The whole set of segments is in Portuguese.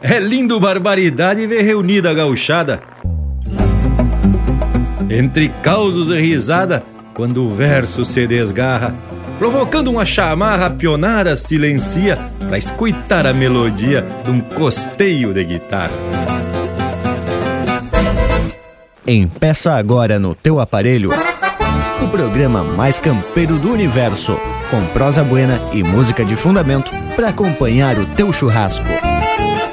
É lindo barbaridade ver reunida a gauchada. Entre causos e risada, quando o verso se desgarra, provocando uma chamarra pionada silencia para escutar a melodia de um costeio de guitarra. Empeça agora no teu aparelho o programa mais campeiro do universo, com prosa buena e música de fundamento para acompanhar o teu churrasco.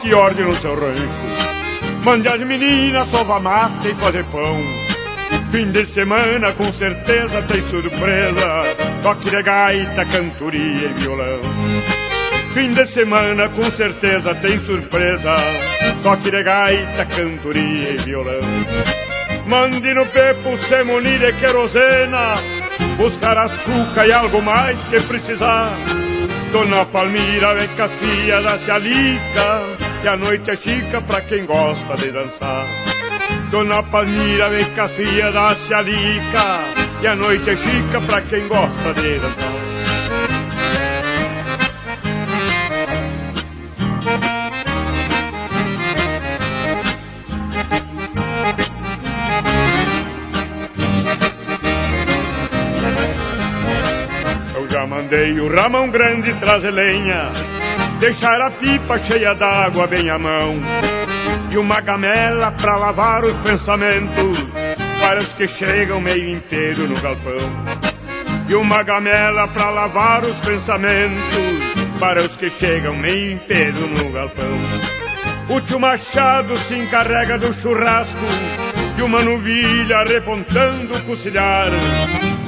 bote ordem no seu rancho. Mande as meninas sovar massa e fazer pão. Fim de semana com certeza tem surpresa. Toque de gaita, cantoria e violão. Fim de semana com certeza tem surpresa. Toque de gaita, cantoria e violão. Mande no pepo se munir de querosena. Buscar açúcar e algo mais que precisar. Dona Palmira vem com a filha da Cialica Que a noite é chica pra quem gosta de dançar. Dona Palmira vem a filha da Cialica E a noite é chica pra quem gosta de dançar. Eu já mandei o Ramão Grande trazer lenha Deixar a pipa cheia d'água bem à mão. E uma gamela pra lavar os pensamentos. Para os que chegam meio inteiro no galpão. E uma gamela pra lavar os pensamentos. Para os que chegam meio inteiro no galpão. O tio Machado se encarrega do churrasco. E uma novilha repontando o cucilhar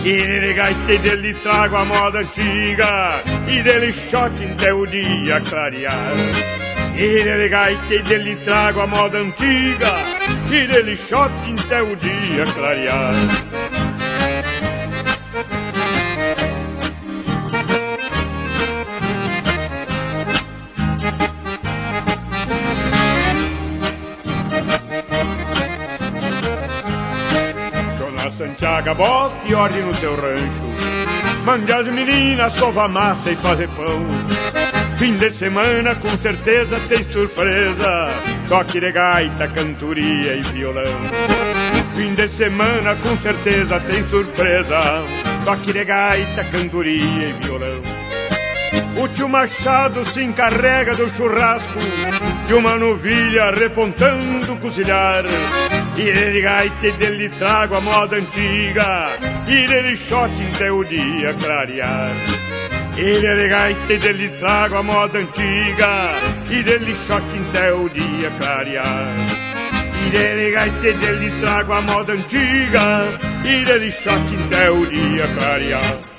e dele gaite dele trago a moda antiga E dele shot até o dia clarear. E dele gaite dele trago a moda antiga E dele shot até o dia clarear Santiago, bote ordem no seu rancho. Mande as meninas sovar massa e fazer pão. Fim de semana com certeza tem surpresa. Toque de gaita, cantoria e violão. Fim de semana com certeza tem surpresa. Toque de gaita, cantoria e violão. O tio Machado se encarrega do churrasco De uma novilha repontando o cozinhar Dele gaita e dele trago a moda antiga. Dele shot até o dia clarear. E dele gaita e dele trago a moda antiga. Dele shot até o dia clarear. Dele gaita e dele trago a moda antiga. Dele shot até o dia clarear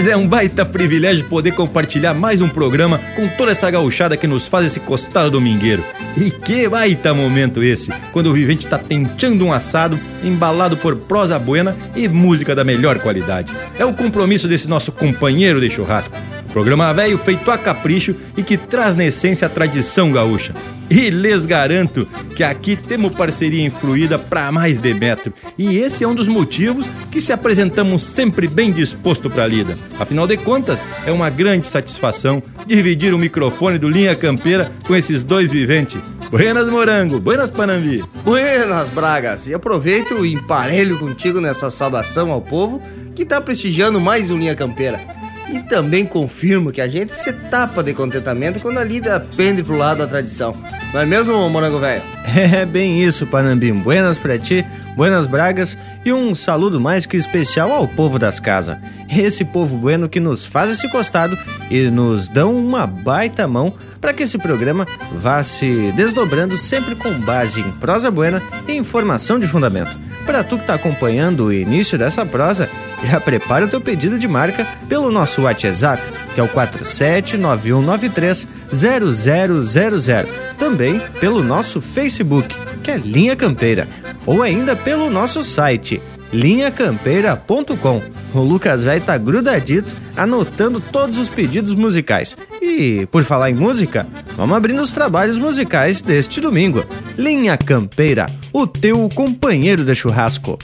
Mas é um baita privilégio poder compartilhar mais um programa com toda essa gauchada que nos faz esse costado domingueiro. E que baita momento esse, quando o vivente está tenteando um assado, embalado por prosa buena e música da melhor qualidade. É o compromisso desse nosso companheiro de churrasco. Programa velho feito a capricho e que traz na essência a tradição gaúcha. E lhes garanto que aqui temos parceria influída para mais de metro. E esse é um dos motivos que se apresentamos sempre bem disposto para a lida. Afinal de contas, é uma grande satisfação dividir o microfone do Linha Campeira com esses dois viventes. Buenas Morango, buenas Panambi. Buenas Bragas, e aproveito o emparelho contigo nessa saudação ao povo que tá prestigiando mais um Linha Campeira. E também confirmo que a gente se tapa de contentamento quando a lida pende pro lado da tradição. Não é mesmo, morango velho? É bem isso, Panambim. Buenas pra ti, buenas Bragas e um saludo mais que especial ao povo das casas. Esse povo bueno que nos faz esse costado e nos dão uma baita mão para que esse programa vá se desdobrando sempre com base em prosa buena e informação de fundamento. Para tu que está acompanhando o início dessa prosa, já prepara o teu pedido de marca pelo nosso WhatsApp, que é o 4791930000. Também pelo nosso Facebook, que é Linha Campeira, ou ainda pelo nosso site linhacampeira.com. O Lucas Velho tá grudadito anotando todos os pedidos musicais. E por falar em música, vamos abrindo os trabalhos musicais deste domingo. Linha Campeira, o teu companheiro de churrasco.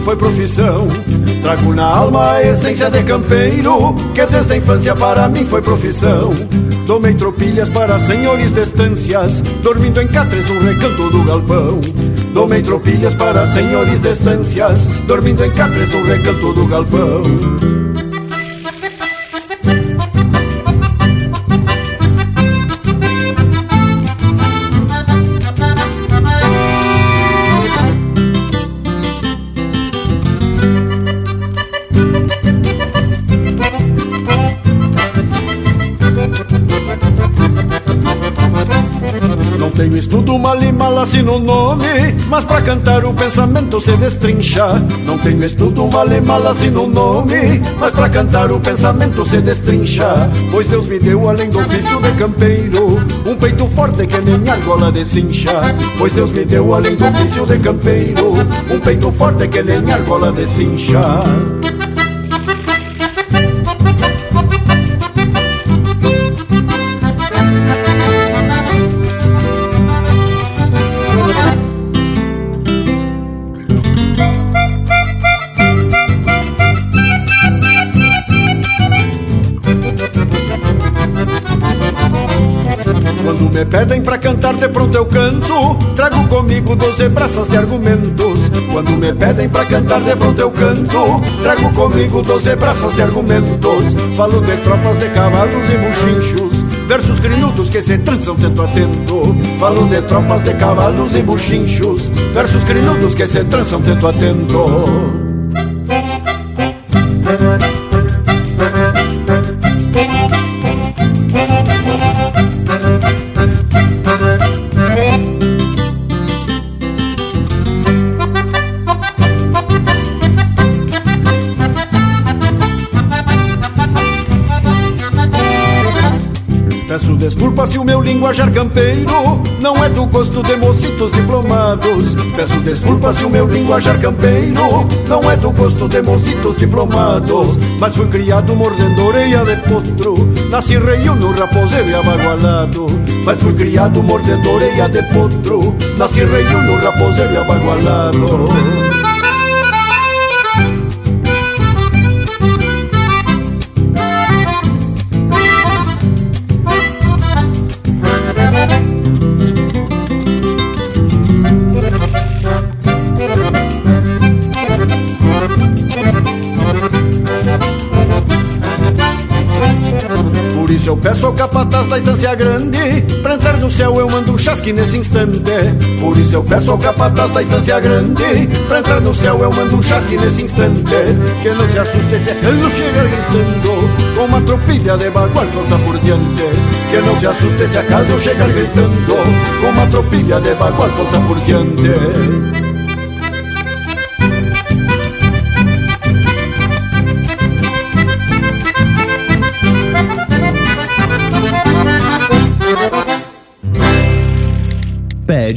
Foi profissão. Trago na alma a essência de campeiro que desde a infância para mim foi profissão. Tomei tropilhas para senhores de estâncias, dormindo em catres no recanto do galpão. Tomei tropilhas para senhores de estâncias, dormindo em catres no recanto do galpão. Tenho estudo mal e mal assino o nome Mas pra cantar o pensamento se destrincha. Não tenho estudo mal e mal assino o nome Mas pra cantar o pensamento se destrincha. Pois Deus me deu além do ofício de campeiro Um peito forte que nem argola de cincha. Pois Deus me deu além do ofício de campeiro Um peito forte que nem argola de cincha pedem pra cantar, de pronto eu canto. Trago comigo doze braças de argumentos. Quando me pedem pra cantar, de pronto eu canto. Trago comigo doze braças de argumentos. Falo de tropas de cavalos e buchinchos. Versos grilhudos que se trançam tento a tento. Falo de tropas de cavalos e buchinchos. Versos grilhudos que se trançam tento a. linguajar campeiro não é do gosto de mocitos diplomados. Peço desculpa se o meu linguajar campeiro não é do gosto de mocitos diplomados. Mas fui criado mordendo orelha de potro, nasci reio no raposeiro e abagualado. Mas fui criado mordendo orelha de potro, nasci reio no raposeiro e abagualado. Peço capataz da estância grande. Pra entrar no céu eu mando um chasque nesse instante. Por isso eu peço ao capataz da estância grande. Pra entrar no céu eu mando um chasque nesse instante. Que não se assuste se ele chega gritando. Com uma tropilha de bagual solta por diante. Que não se assuste se acaso eu chegar gritando. Com uma tropilha de bagual solta por diante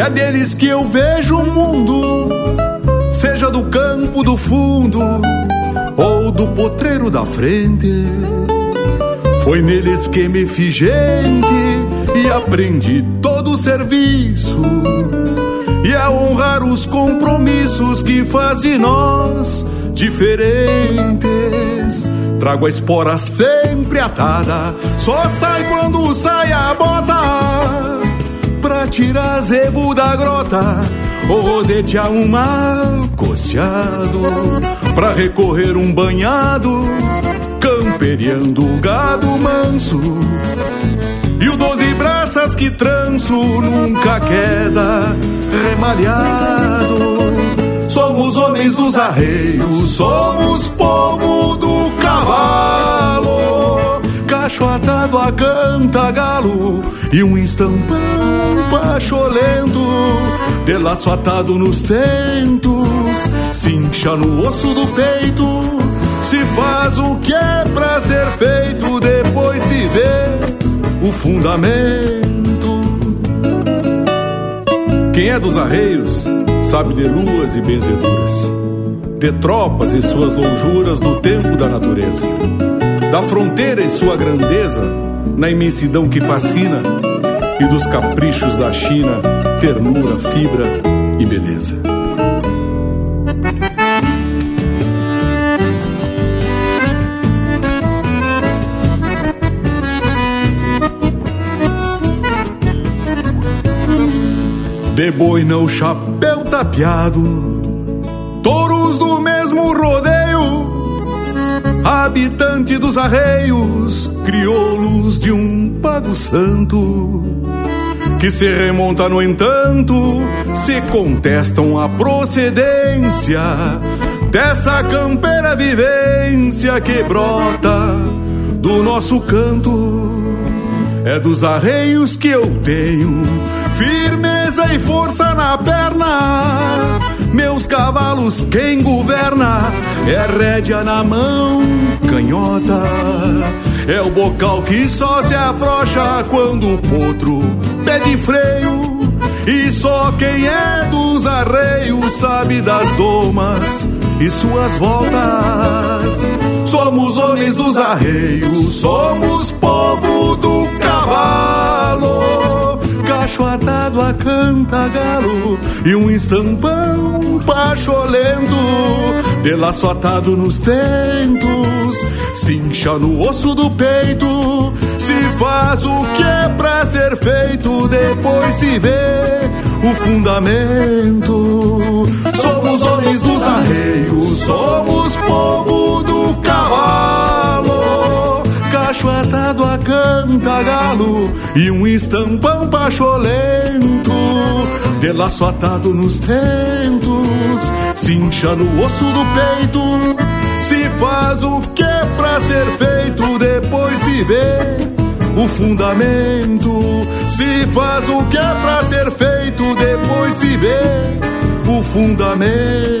É deles que eu vejo o mundo, seja do campo do fundo ou do potreiro da frente. Foi neles que me fiz gente e aprendi todo o serviço. E a honrar os compromissos que faz de nós diferentes. Trago a espora sempre atada, só sai quando sai a bota. Pra tirar zebo da grota, ou rosetear um mal coceado. Pra recorrer um banhado, camperiando um gado manso. E o doze braças que tranço nunca queda remalhado. Somos homens dos arreios, somos povo do cavalo. Cacho atado a canta galo e um estampão pacholento. De laço atado nos tentos, cincha no osso do peito. Se faz o que é pra ser feito, depois se vê o fundamento. Quem é dos arreios sabe de luas e benzeduras, de tropas e suas lonjuras no tempo da natureza, da fronteira e sua grandeza na imensidão que fascina e dos caprichos da China, ternura, fibra e beleza. De boina o chapéu tapeado, habitante dos arreios, crioulos de um pago santo, que se remonta, no entanto, se contestam a procedência dessa campeira vivência que brota do nosso canto. É dos arreios que eu tenho firmeza e força na perna. Meus cavalos, quem governa é rédea na mão, canhota. É o bocal que só se afrouxa quando o potro pede freio. E só quem é dos arreios sabe das domas e suas voltas. Somos homens dos arreios, somos povo do cavalo. Cacho atado a canta galo e um estampão pacholento, de laço atado nos tentos, cincha no osso do peito. Se faz o que é pra ser feito, depois se vê o fundamento. Somos homens dos arreios, somos povo do cavalo. Cacho atado a canta galo e um estampão pacholento. De laço atado nos tentos, cincha no osso do peito. Se faz o que é pra ser feito, depois se vê o fundamento. Se faz o que é pra ser feito, depois se vê o fundamento.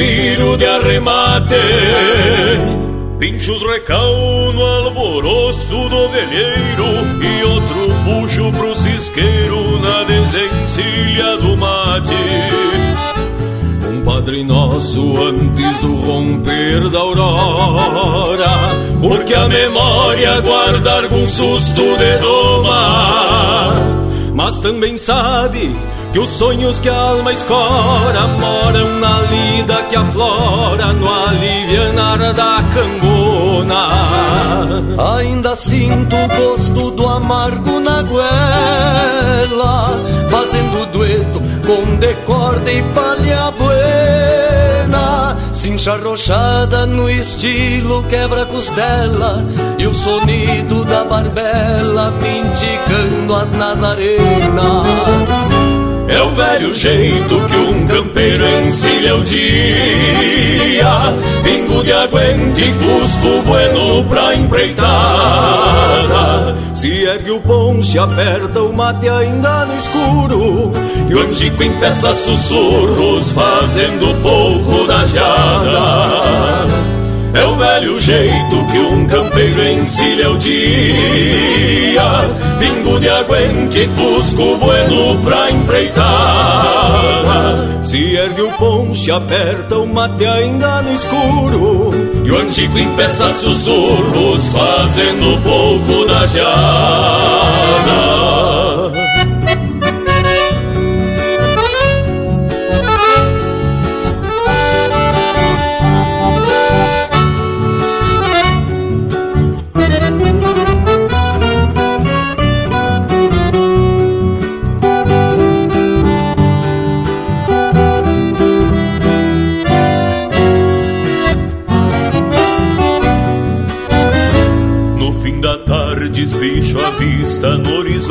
Suspiro de arremate. Pinchos recal no alvoroço do velheiro e outro puxo pro cisqueiro na desencilha do mate. Um Padre Nosso antes do romper da aurora, porque a memória guarda algum susto de doma, mas também sabe que os sonhos que a alma escora moram na lida que aflora no alivianar da cangona. Ainda sinto o gosto do amargo na goela, fazendo dueto com decorde e palha buena. Cincha rochada no estilo quebra-costela e o sonido da barbela me indicando as nazarenas. É o velho jeito que um campeiro encilha o dia. Pingo de aguente e cusco bueno pra empreitada. Se ergue o ponche, aperta o mate ainda no escuro. E o angico empeça sussurros fazendo pouco da jada é o velho jeito que um campeiro encilha o dia. Pingo de aguente, cusco bueno pra empreitada Se ergue o ponche, aperta o mate ainda no escuro. E o antigo empeça sussurros fazendo pouco da jada a vista no horizonte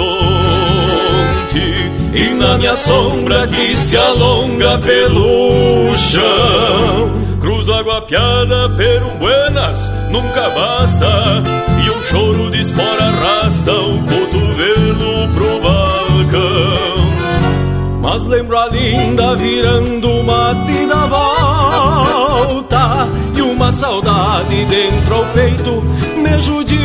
E na minha sombra que se alonga pelo chão. Cruzo água piada, perum buenas, nunca basta E um choro de espora arrasta Mas lembro a linda virando mate da volta E uma saudade dentro ao peito me judia.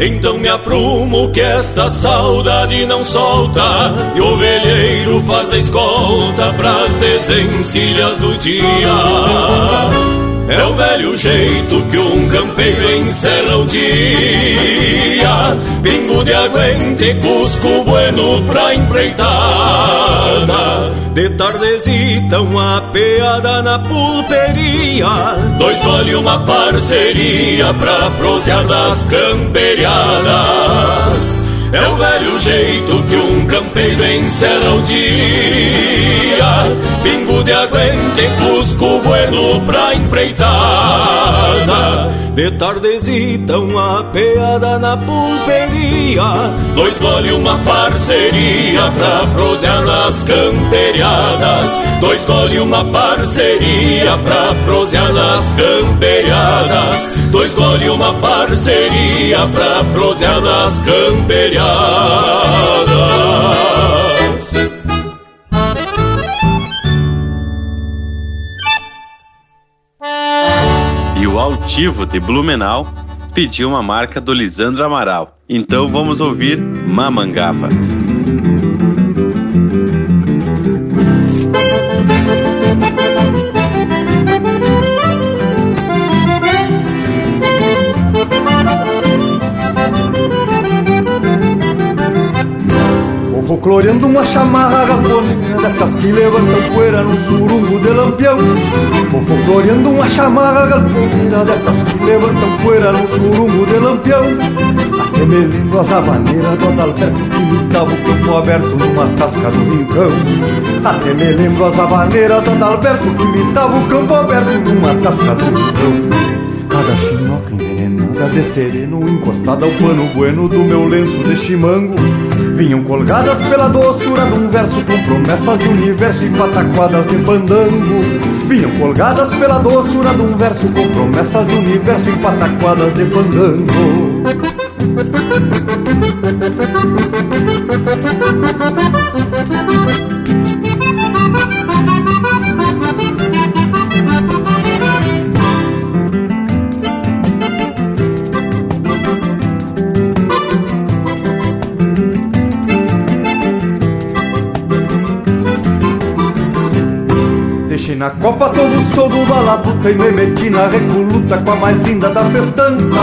Então me aprumo que esta saudade não solta E o velheiro faz a escolta pras desencilhas do dia é o velho jeito que um campeiro encerra o dia. Pingo de aguente, cusco bueno pra empreitada. De tardezita uma peada na pulperia. Dois vale uma parceria pra prosear das camperiadas. É o velho jeito que um campeiro encerra o dia Pingo de aguente, cusco bueno pra empreitada. De tardezita uma peada na pulperia. Dois gole uma parceria pra prosear nas camperiadas. Dois gole uma parceria pra prosear nas camperiadas. Dois gole uma parceria pra prosear nas camperiadas altivo de Blumenau pediu uma marca do Lisandro Amaral. Então vamos ouvir Mamangava. Floreando uma chamarra galpônica Destas que levantam poeira no surungo de lampião Vou floreando uma chamarra galpônica Destas que levantam poeira no surungo de lampião Até me lembro as havaneiras do Adalberto Que imitava o campo aberto numa tasca do rincão Até me lembro as havaneiras do Adalberto Que imitava o campo aberto numa tasca do rincão Cada de sereno encostada ao pano bueno do meu lenço de chimango vinham colgadas pela doçura de um verso com promessas de universo e pataquadas de pandango vinham colgadas pela doçura de um verso com promessas de universo e pataquadas de pandango na copa todo soldo da labuta e me meti na recoluta com a mais linda da festança.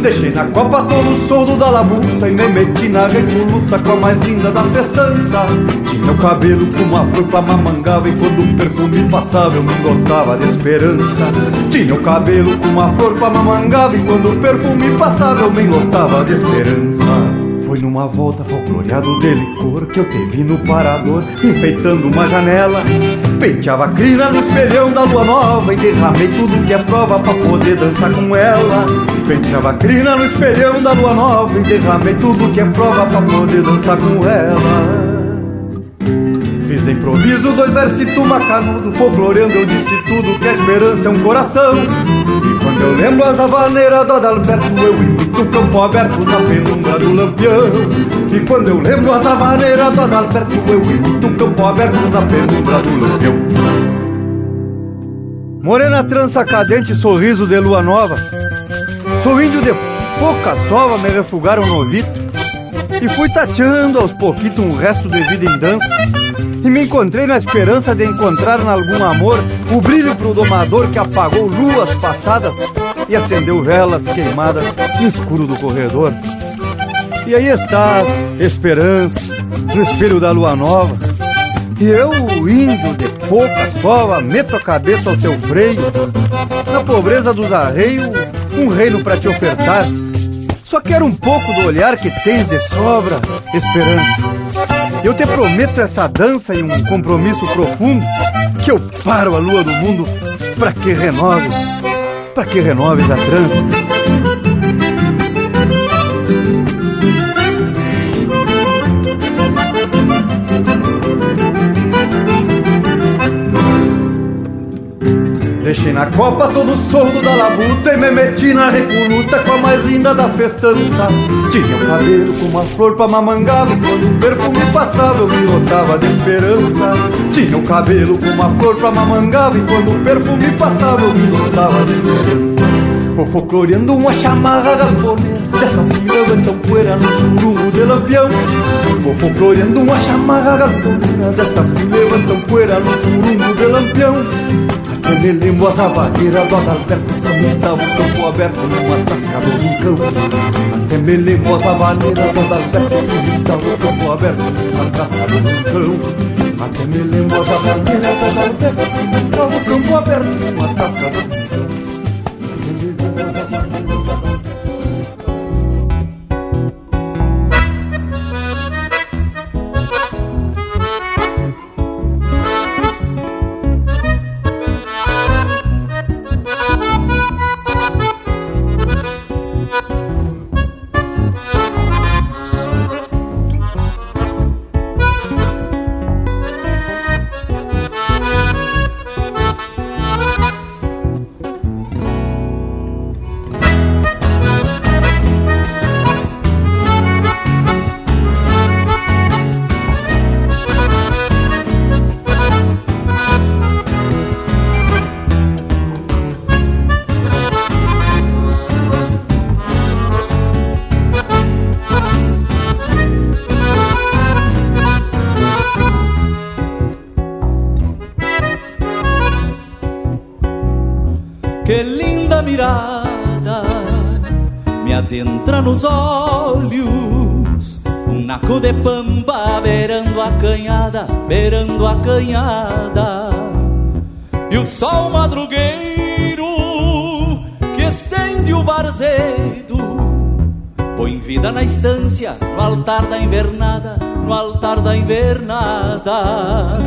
Deixei na copa todo soldo da labuta e me meti na recoluta com a mais linda da festança. Tinha o cabelo com uma flor pra mamangava e quando o perfume passava eu me engotava de esperança. Tinha o cabelo com uma flor pra mamangava e quando o perfume passava eu me enlotava de esperança. Foi numa volta folcloreado de licor que eu te vi no parador, enfeitando uma janela. Penteava a crina no espelhão da lua nova e derramei tudo que é prova pra poder dançar com ela. Penteava a crina no espelhão da lua nova e derramei tudo que é prova pra poder dançar com ela. De improviso dois versitos macanudo, folcloreando eu disse tudo que a esperança é um coração. E quando eu lembro as havaneiras do Adalberto, eu imito o campo aberto na penumbra do lampião. E quando eu lembro as havaneiras do Adalberto, eu imito o campo aberto na penumbra do lampião. Morena trança cadente, sorriso de lua nova. Sou índio de pouca sova, me refugaram no ouvido. E fui tateando aos pouquitos um resto de vida em dança. E me encontrei na esperança de encontrar em algum amor O brilho pro domador que apagou luas passadas E acendeu velas queimadas no escuro do corredor. E aí estás, esperança, no espelho da lua nova. E eu, índio de pouca sova, meto a cabeça ao teu freio. Na pobreza dos arreios, um reino para te ofertar só quero um pouco do olhar que tens de sobra, esperança. Eu te prometo essa dança e um compromisso profundo que eu paro a lua do mundo para que renoves, para que renoves a trança. Deixei na copa todo o da labuta E me meti na recoluta com a mais linda da festança. Tinha o cabelo com uma flor pra mamangava E quando o perfume passava eu me lotava de esperança. Tinha o cabelo com uma flor pra mamangava E quando o perfume passava eu me lotava de esperança. Vou folcloreando uma chamarra galponeira Dessas que levantam poeira no surungo de lampião. Vou folcloreando uma chamarra galponeira Dessas que levantam poeira no surungo de lampião me lembro as avadeiras do Adalberto Quando tava o campo aberto numa tasca do rincão. Até me lembro as avadeiras do Adalberto Quando tava o campo aberto numa tasca do rincão. Até me lembro as avadeiras do Adalberto Quando tava o campo aberto numa tasca do rincão Naco de pampa beirando a canhada, beirando a canhada. E o sol madrugueiro que estende o varzedo põe vida na estância, no altar da invernada, no altar da invernada.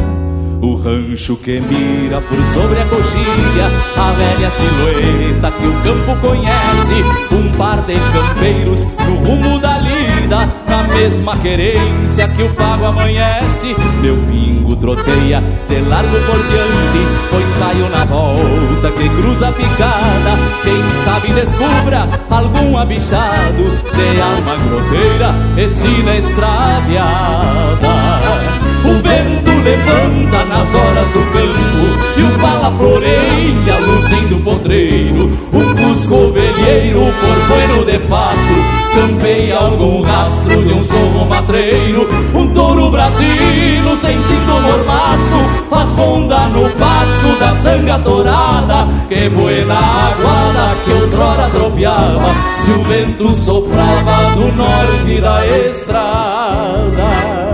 O rancho que mira por sobre a coxilha A velha silhueta que o campo conhece Um par de campeiros no rumo da lida mesma querência que o pago amanhece. Meu pingo troteia de largo por diante Pois saio na volta que cruza a picada. Quem sabe descubra algum abichado De alma groteira e sina extraviada. O vento levanta nas horas do campo E o pala floreia luzindo o potreiro. Um cusco ovelheiro por bueno de fato Campeia algum rastro de um sorro matreiro Um touro brasilo sentindo mormaço Faz ronda no passo da zanga torada Que buena aguada que outrora tropeava Se o vento soprava do norte da estrada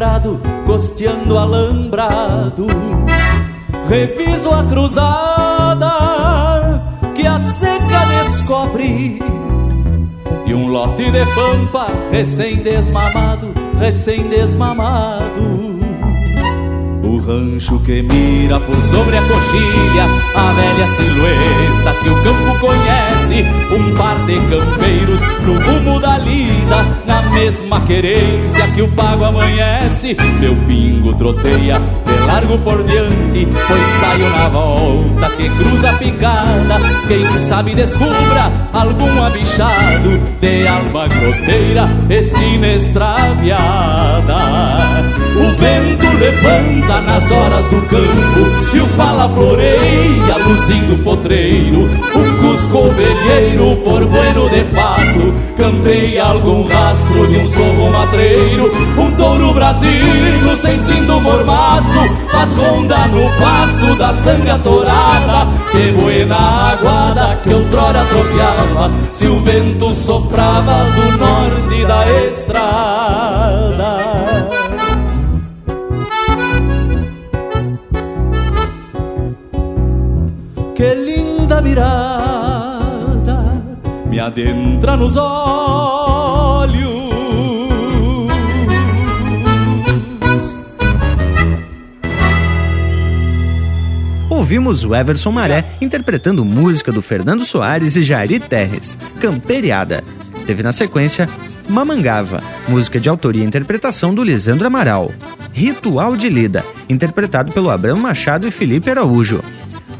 alambrado, costeando alambrado. Reviso a cruzada que a seca descobre. E um lote de pampa recém-desmamado, recém-desmamado. Rancho que mira por sobre a coxilha A velha silhueta que o campo conhece. Um par de campeiros no rumo da lida Na mesma querência que o pago amanhece. Meu pingo troteia de largo por diante Pois saio na volta que cruza a picada. Quem sabe descubra algum abichado De alma groteira e sinestraviada O vento levanta na nas horas do campo E o pala floreia luzindo potreiro. Um cusco ovelheiro por bueno de fato Campeia algum rastro de um sorro matreiro. Um touro brasilo sentindo mormaço Faz ronda no passo da sanga torada Que buena aguada que outrora tropeava Se o vento soprava do norte da estrada mirada me adentra nos olhos. Ouvimos o Everson Maré interpretando música do Fernando Soares e Jairi Terres, Camperiada. Teve na sequência Mamangava, música de autoria e interpretação do Lisandro Amaral. Ritual de Lida, interpretado pelo Abramo Machado e Felipe Araújo.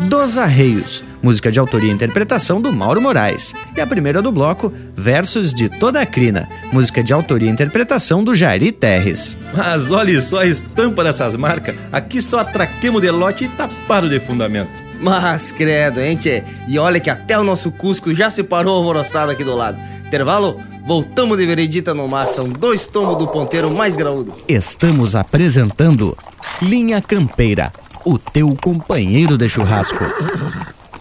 Dos Arreios, música de autoria e interpretação do Mauro Moraes. E a primeira do bloco, Versos de Toda a Crina, música de autoria e interpretação do Jairi Terres. Mas olhe só a estampa dessas marcas, aqui só atraquemos de lote e tapado de fundamento. Mas credo, hein, tchê? E olha que até o nosso Cusco já se parou alvoroçado aqui do lado. Intervalo? Voltamos de veredita no mar, são dois tomos do ponteiro mais graúdo. Estamos apresentando Linha Campeira o teu companheiro de churrasco.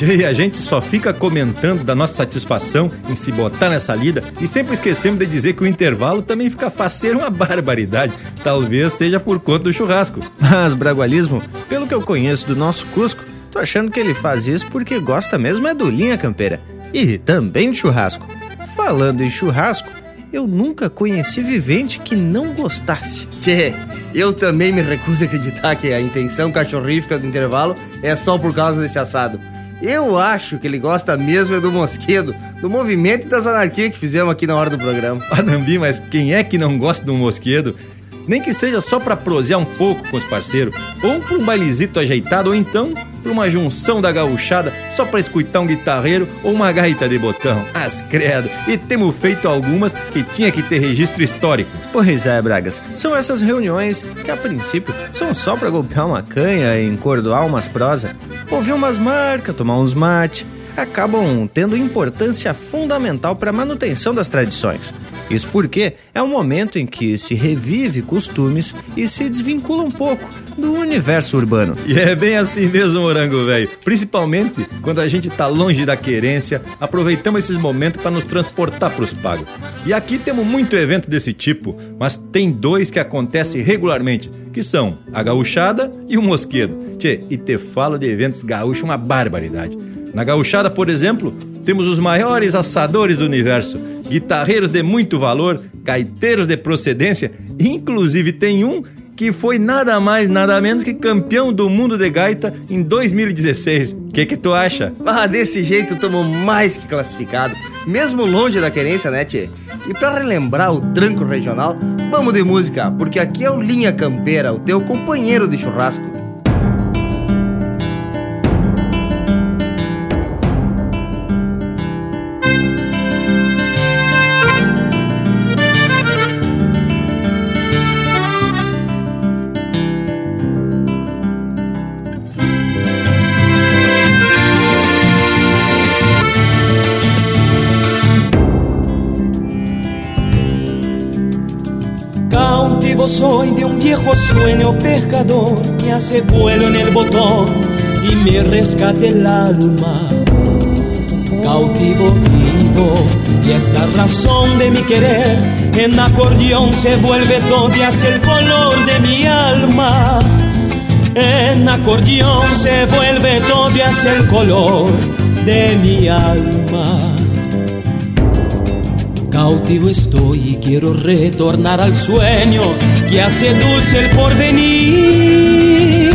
E a gente só fica comentando da nossa satisfação em se botar nessa lida e sempre esquecemos de dizer que o intervalo também fica faceiro uma barbaridade. Talvez seja por conta do churrasco. Mas, Bragualismo, pelo que eu conheço do nosso Cusco, tô achando que ele faz isso porque gosta mesmo é do linha campeira. E também de churrasco. Falando em churrasco, eu nunca conheci vivente que não gostasse. Tchê, eu também me recuso a acreditar que a intenção cachorrífica do intervalo é só por causa desse assado. Eu acho que ele gosta mesmo é do mosquedo, do movimento e das anarquias que fizemos aqui na hora do programa. Anambi, mas quem é que não gosta do mosquedo? Nem que seja só para prosear um pouco com os parceiros, ou pra um bailezito ajeitado, ou então pra uma junção da gauchada só pra escutar um guitarreiro ou uma gaita de botão. As credo! E temos feito algumas que tinha que ter registro histórico. Pois é, Bragas, são essas reuniões que a princípio são só pra golpear uma canha e encordoar umas prosa, ouvir umas marcas, tomar uns mate acabam tendo importância fundamental para a manutenção das tradições. Isso porque é um momento em que se revive costumes e se desvincula um pouco do universo urbano. E é bem assim mesmo, Morango Velho. Principalmente quando a gente tá longe da querência, aproveitamos esses momentos para nos transportar pros pagos. E aqui temos muito evento desse tipo, mas tem dois que acontecem regularmente, que são a gauchada e o mosquedo. Tchê, e te falo de eventos gaúchos uma barbaridade. Na gauchada, por exemplo, temos os maiores assadores do universo, guitarreiros de muito valor, gaiteiros de procedência, inclusive tem um que foi nada mais, nada menos que campeão do mundo de gaita em 2016. O que que tu acha? Ah, desse jeito estamos mais que classificado, mesmo longe da querência, né, tchê? E para relembrar o tranco regional, vamos de música, porque aqui é o Linha Campeira, o teu companheiro de churrasco. Pescador que hace vuelo en el botón y me rescate el alma. Cautivo vivo y esta razón de mi querer en acordeón se vuelve todo y hace el color de mi alma. En acordeón se vuelve todo y hace el color de mi alma. Cautivo estoy y quiero retornar al sueño que hace dulce el porvenir.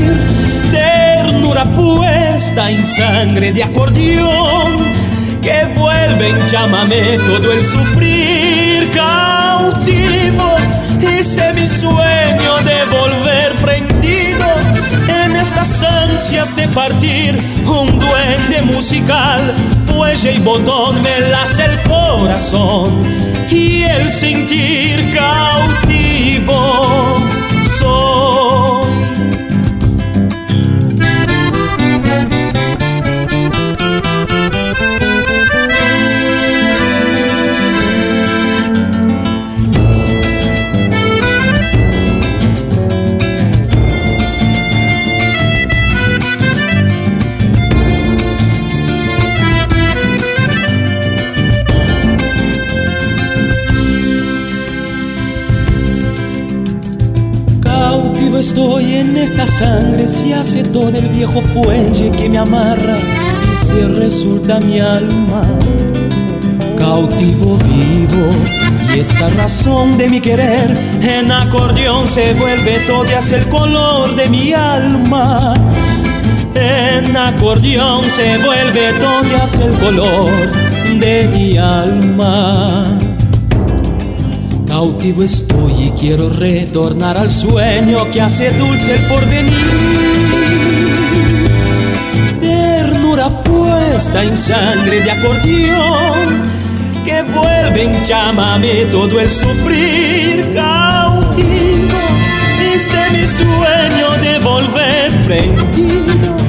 Ternura puesta en sangre de acordeón que vuelve en chamamé todo el sufrir. Cautivo hice mi sueño de volver estas ansias de partir. Un duende musical, fuelle y botón me lace el corazón y el sentir cautivo sangre, se hace todo el viejo fuelle que me amarra y se resulta mi alma. Cautivo vivo y esta razón de mi querer en acordeón se vuelve todo y el color de mi alma. En acordeón se vuelve todo y el color de mi alma. Cautivo estoy y quiero retornar al sueño que hace dulce el porvenir. Ternura puesta en sangre de acordeón que vuelve en llámame todo el sufrir. Cautivo hice mi sueño de volver prendido en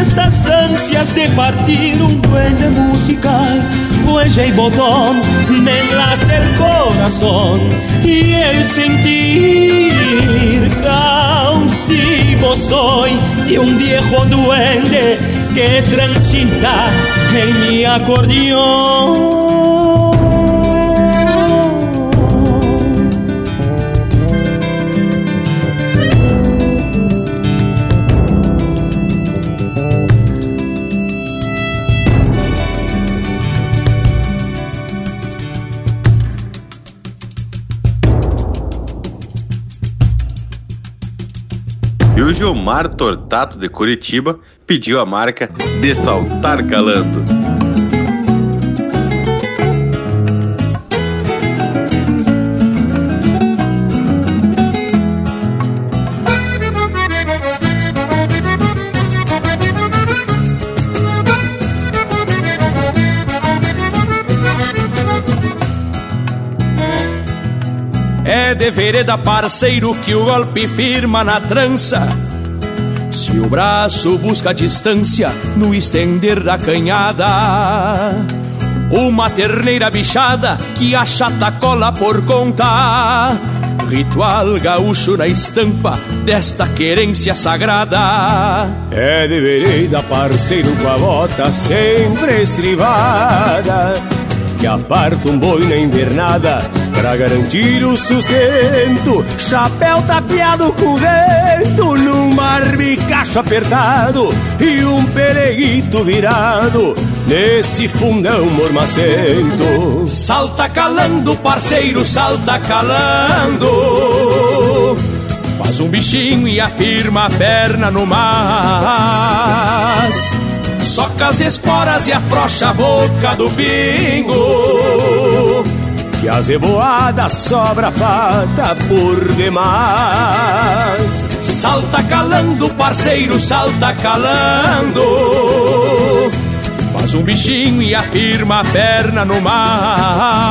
estas ansias de partir un duende musical, huella y botón, me enlace el corazón y el sentir cautivo soy de un viejo duende que transita en mi acordeón. Gilmar Tortato de Curitiba pediu a marca de saltar calando. É de vereda parceiro que o golpe firma na trança. Se o braço busca distância no estender da canhada, uma terneira bichada que achata cola por conta. Ritual gaúcho na estampa desta querência sagrada. É de vereda, parceiro com a bota sempre estrivada. Que aparta um boi na invernada pra garantir o sustento. Chapéu tapeado com vento, num barbicacho apertado e um pereguito virado nesse fundão mormacento. Salta calando, parceiro, salta calando. Faz um bichinho e afirma a perna no mas. Soca as esporas e afrouxa a boca do pingo. Que a zeboada sobra pata por demais. Salta calando, parceiro, salta calando. Faz um bichinho e afirma a perna no mas.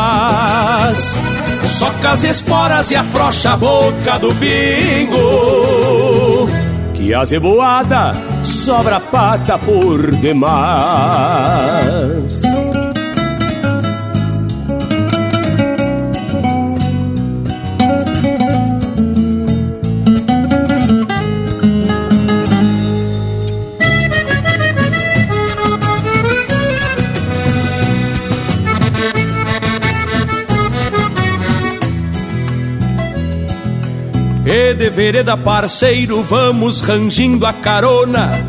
Soca as esporas e afrouxa a boca do pingo. Que a zeboada sobra pata por demais. E de vereda, parceiro, vamos rangindo a carona.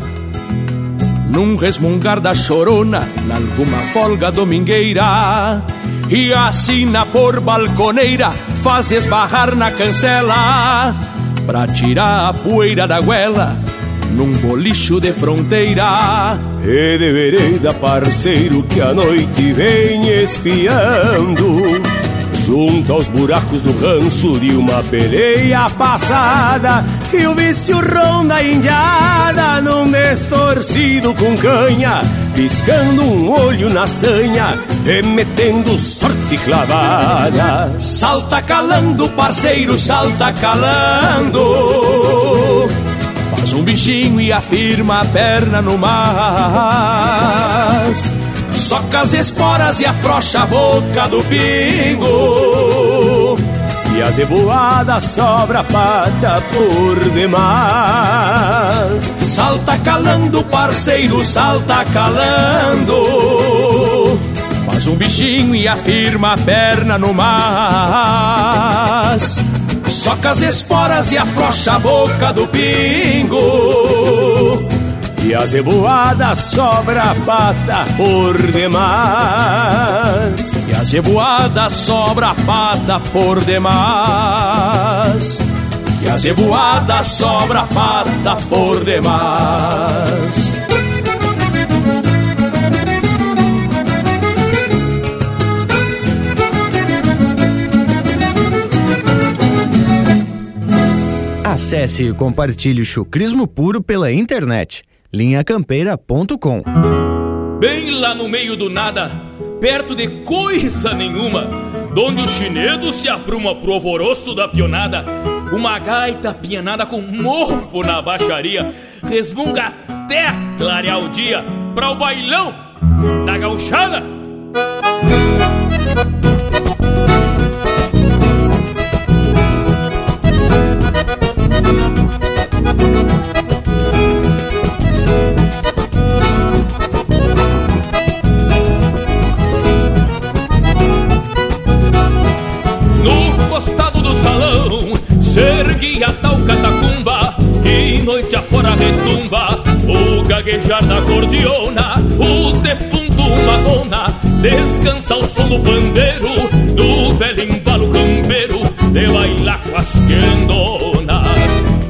Num resmungar da chorona, nalguma folga domingueira. E assina por balconeira, faz esbarrar na cancela. Pra tirar a poeira da goela, num bolicho de fronteira. E de vereda, parceiro, que a noite vem espiando junto aos buracos do rancho de uma peleia passada e o vício ronda indiada num destorcido com canha, piscando um olho na sanha e metendo sorte clavada. Salta calando, parceiro, salta calando. Faz um bichinho e afirma a perna no mas. Soca as esporas e afrouxa a boca do pingo. E a zeboada sobra pata por demais. Salta calando, parceiro, salta calando. Faz um bichinho e afirma a perna no mas. Soca as esporas e afrouxa a boca do pingo. E a zeboada sobra pata por demais. E a zeboada sobra pata por demais. E a zeboada sobra pata por demais. Acesse e compartilhe o chucrismo puro pela internet linhacampeira.com. Bem lá no meio do nada, perto de coisa nenhuma, donde o chinedo se apruma pro alvoroço da pionada, uma gaita pianada com morfo na baixaria, resmunga até clarear o dia pra o bailão da gauchada. Afora retumba o gaguejar da cordiona, o defunto madonna descansa ao som do pandeiro do velho embalo campeiro de bailar com as quendonas.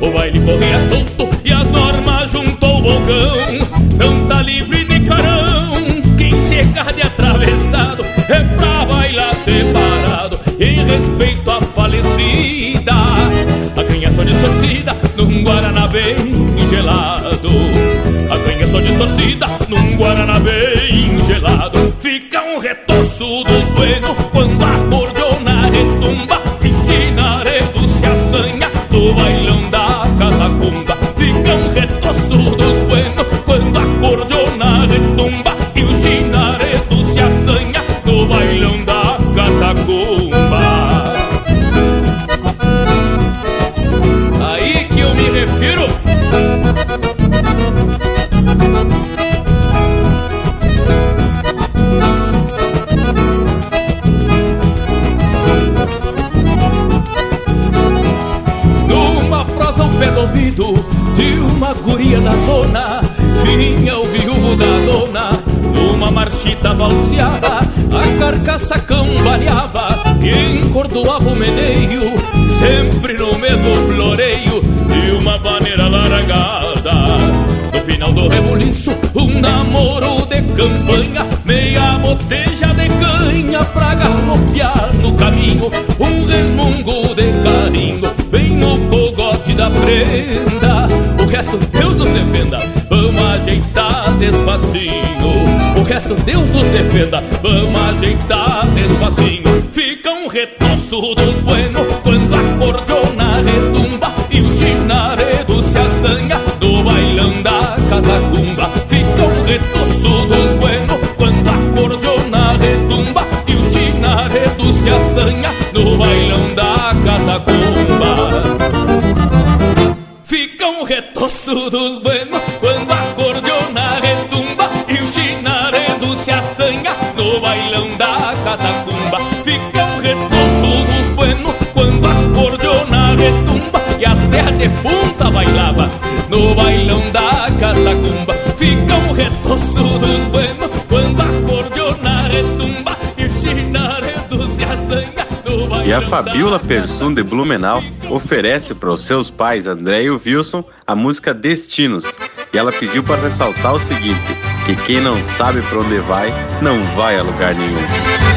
O baile corria solto e as normas junto ao bocão, não tá livre de carão, quem chegar de atravessado é pra bailar separado em respeito um retoço dos buenos quando a Deus nos defenda. Vamos ajeitar despacinho Fica um retoço dos a Fabiola Persum de Blumenau oferece para os seus pais André e Wilson a música Destinos. E ela pediu para ressaltar o seguinte: que quem não sabe para onde vai, não vai a lugar nenhum.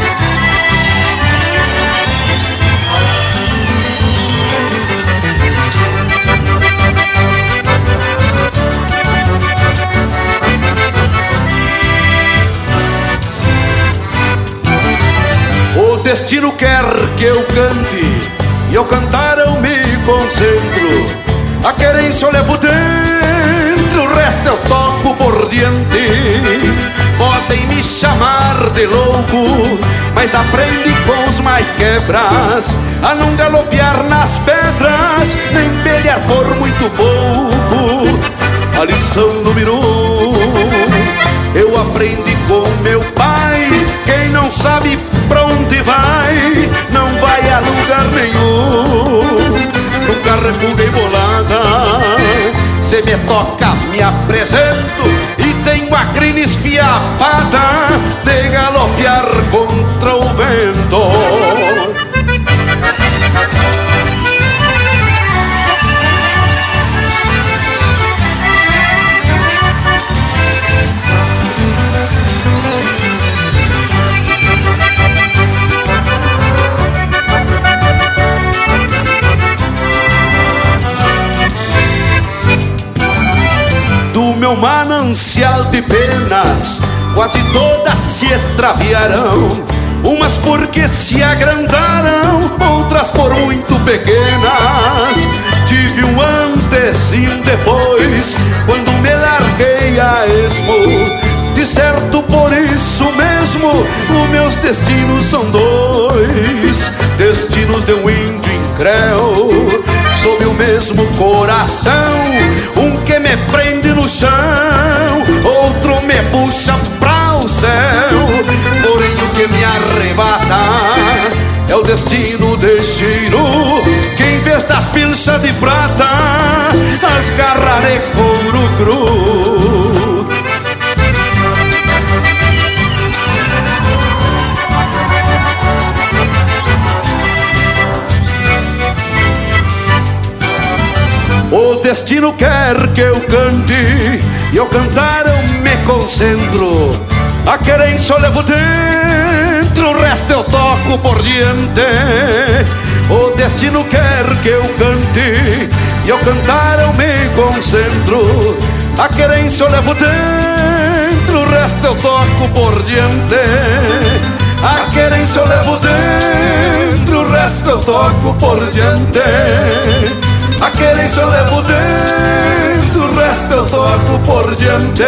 Destino quer que eu cante E ao cantar eu me concentro. A querência eu levo dentro O resto eu toco por diante. Podem me chamar de louco Mas aprende com os mais quebras A não galopear nas pedras Nem pelear por muito pouco. A lição número um eu aprendi com meu pai Quem não sabe pra onde vai Não vai a lugar nenhum. Nunca refuguei bolada Se me toca me apresento E tenho a crina esfiapada De galopear contra o vento meu manancial de penas, quase todas se extraviarão. Umas porque se agrandaram, outras por muito pequenas. Tive um antes e um depois, quando me larguei a esmo. De certo por isso mesmo, os meus destinos são dois: destinos de um índio incréu, sob o mesmo coração. Um me prende no chão, outro me puxa pra o céu. Porém, o que me arrebata é o destino destino que em vez das pilchas de prata, as garras de couro cru. Destino quer que eu cante E ao cantar eu me concentro. A querência eu levo dentro O resto eu toco por diante. O destino quer que eu cante E ao cantar eu me concentro. A querência eu levo dentro O resto eu toco por diante. A querência eu levo dentro O resto eu toco por diante a querência eu levo dentro, o resto eu toco por diante.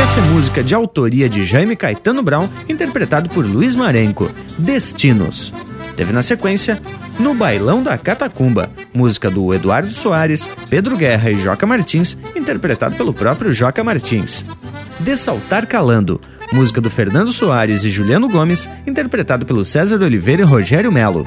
Essa é música de autoria de Jaime Caetano Brown, interpretado por Luiz Marenco, Destinos. Teve na sequência No Bailão da Catacumba, música do Eduardo Soares, Pedro Guerra e Joca Martins, interpretado pelo próprio Joca Martins. De Saltar Calando, música do Fernando Soares e Juliano Gomes, interpretado pelo César Oliveira e Rogério Melo.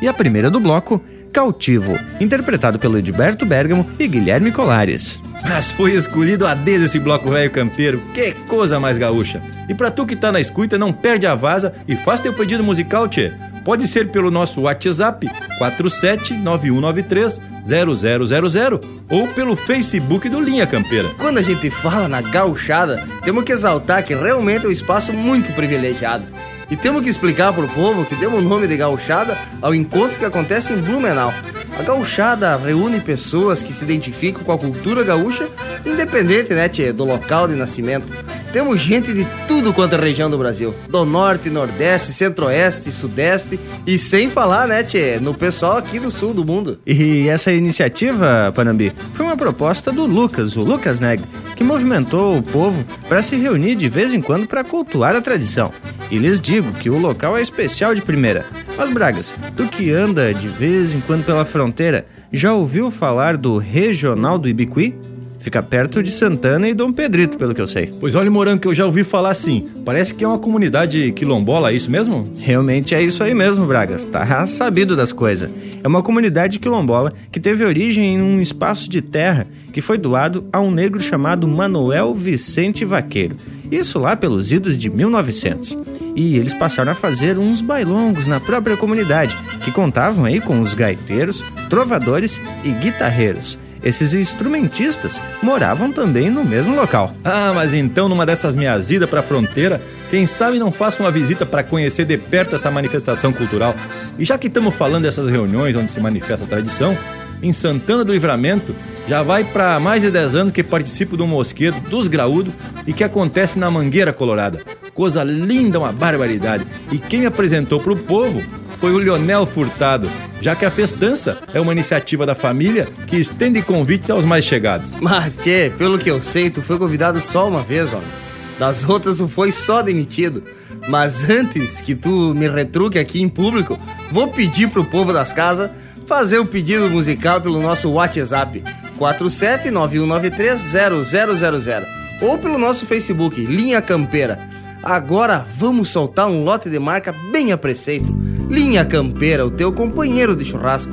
E a primeira do bloco, Cautivo, interpretado pelo Edberto Bergamo e Guilherme Colares. Mas foi escolhido a dedo esse bloco velho campeiro. Que coisa mais gaúcha. E pra tu que tá na escuta, não perde a vaza e faz teu pedido musical, tchê. Pode ser pelo nosso WhatsApp 4791930000 ou pelo Facebook do Linha Campeira. Quando a gente fala na gauchada, temos que exaltar que realmente é um espaço muito privilegiado. E temos que explicar pro povo que demos o nome de gauchada ao encontro que acontece em Blumenau. A gauchada reúne pessoas que se identificam com a cultura gaúcha, independente, né, tchê, do local de nascimento. Temos gente de tudo quanto é região do Brasil. Do norte, nordeste, centro-oeste, sudeste e sem falar, né, tchê, no pessoal aqui do sul do mundo. E essa iniciativa, Panambi, foi uma proposta do Lucas, o Lucas Neg, que movimentou o povo para se reunir de vez em quando para cultuar a tradição. E lhes digo que o local é especial de primeira. Mas Bragas, tu que anda de vez em quando pela fronteira, já ouviu falar do Regional do Ibiqui? Fica perto de Santana e Dom Pedrito, pelo que eu sei. Pois olha, Morango, que eu já ouvi falar assim. Parece que é uma comunidade quilombola, é isso mesmo? Realmente é isso aí mesmo, Bragas. Tá sabido das coisas. É uma comunidade quilombola que teve origem em um espaço de terra que foi doado a um negro chamado Manuel Vicente Vaqueiro. Isso lá pelos idos de 1900. E eles passaram a fazer uns bailongos na própria comunidade, que contavam aí com os gaiteiros, trovadores e guitarreiros. Esses instrumentistas moravam também no mesmo local. Ah, mas então numa dessas minhas idas pra fronteira, quem sabe não faça uma visita para conhecer de perto essa manifestação cultural. E já que estamos falando dessas reuniões onde se manifesta a tradição, em Santana do Livramento já vai para mais de 10 anos que participo do mosquedo dos graúdos e que acontece na Mangueira Colorada. Coisa linda, uma barbaridade. E quem apresentou pro povo foi o Leonel Furtado, já que a festança é uma iniciativa da família que estende convites aos mais chegados. Mas, tchê, pelo que eu sei, tu foi convidado só uma vez, homem. Das outras tu foi só demitido. Mas antes que tu me retruque aqui em público, vou pedir pro povo das casas fazer o um pedido musical pelo nosso WhatsApp 47991930000 ou pelo nosso Facebook Linha Campeira. Agora vamos soltar um lote de marca bem a preceito. Linha Campeira, o teu companheiro de churrasco.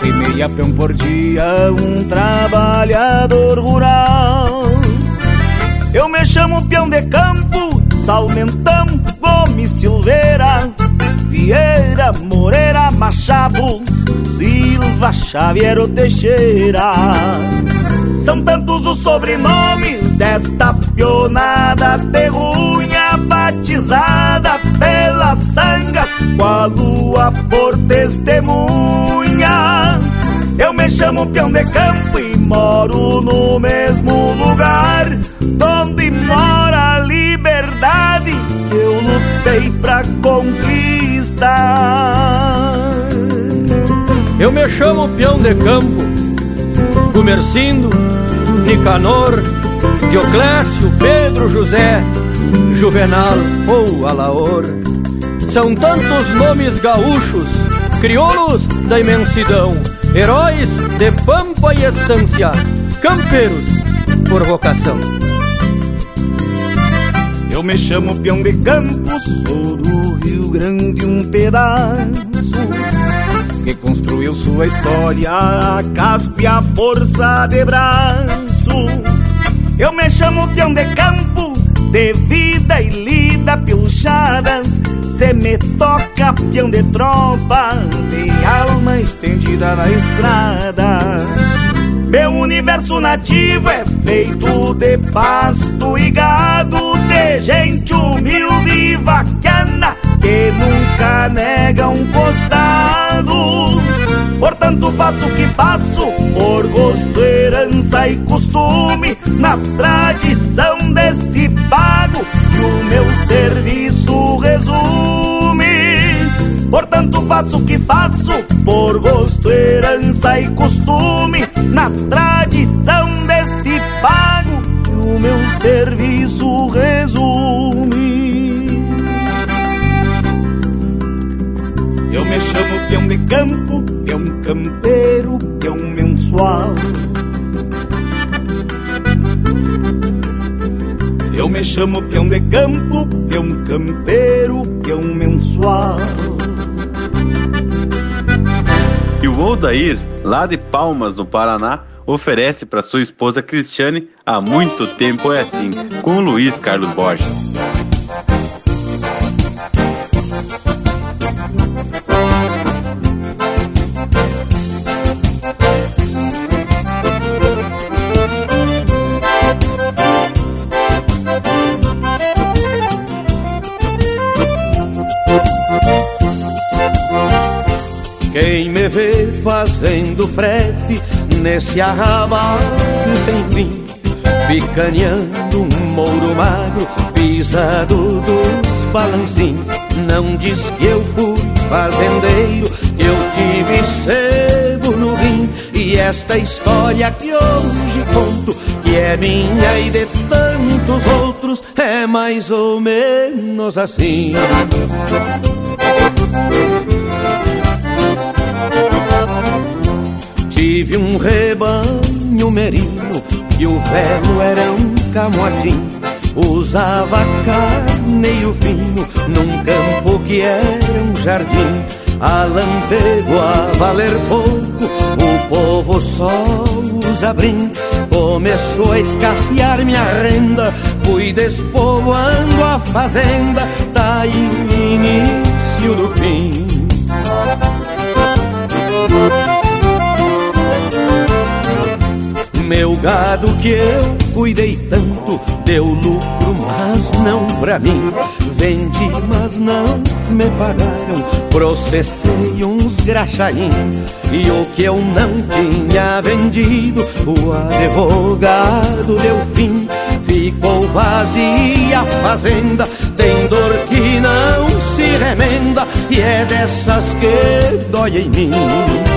Volta e meia, peão por dia, um trabalhador rural. Eu me chamo peão de campo, Salmentão, Gomes Silveira, Vieira, Moreira, Machado, Silva, Xavier Teixeira. São tantos os sobrenomes desta pionada terrunha batizada pelas sangas com a lua por testemunha. Eu me chamo peão de campo e moro no mesmo lugar onde mora a liberdade que eu lutei pra conquistar. Eu me chamo peão de campo, Gumercindo, Nicanor, Dioclésio, Pedro José, Juvenal ou Alaor. São tantos nomes gaúchos, crioulos da imensidão, heróis de pampa e estância, campeiros por vocação. Eu me chamo peão de campo, sou do Rio Grande um pedaço que construiu sua história a casco e a força de braço. Eu me chamo peão de campo, de vida e lida pilchadas, se me toca peão de tropa, de alma estendida na estrada. Meu universo nativo é feito de pasto e gado, de gente humilde e vaquiana, que nunca nega um costado. Portanto, faço o que faço por gosto, herança e costume, na tradição deste pago que o meu serviço resume. Portanto, faço o que faço por gosto, herança e costume, na tradição deste pago que o meu serviço resume. Eu me chamo peão de campo, peão campeiro, peão mensual. Eu me chamo peão de campo, peão campeiro, peão mensual. O Odair, lá de Palmas, no Paraná, oferece para sua esposa Cristiane há muito tempo é assim, com Luiz Carlos Borges. Fazendo frete nesse arrabalho sem fim, picaneando um mouro magro, pisado dos balancins. Não diz que eu fui fazendeiro, eu tive sebo no rim. E esta história que hoje conto, que é minha e de tantos outros, é mais ou menos assim. Tive um rebanho merino e o velho era um camotim. Usava carneiro fino num campo que era um jardim. A lampego a valer pouco, o povo só usa brim. Começou a escassear minha renda, fui despovoando a fazenda, tá início do fim. Meu gado que eu cuidei tanto deu lucro, mas não pra mim. Vendi, mas não me pagaram. Processei uns graxaim e o que eu não tinha vendido, o advogado deu fim. Ficou vazia a fazenda, tem dor que não se remenda e é dessas que dói em mim.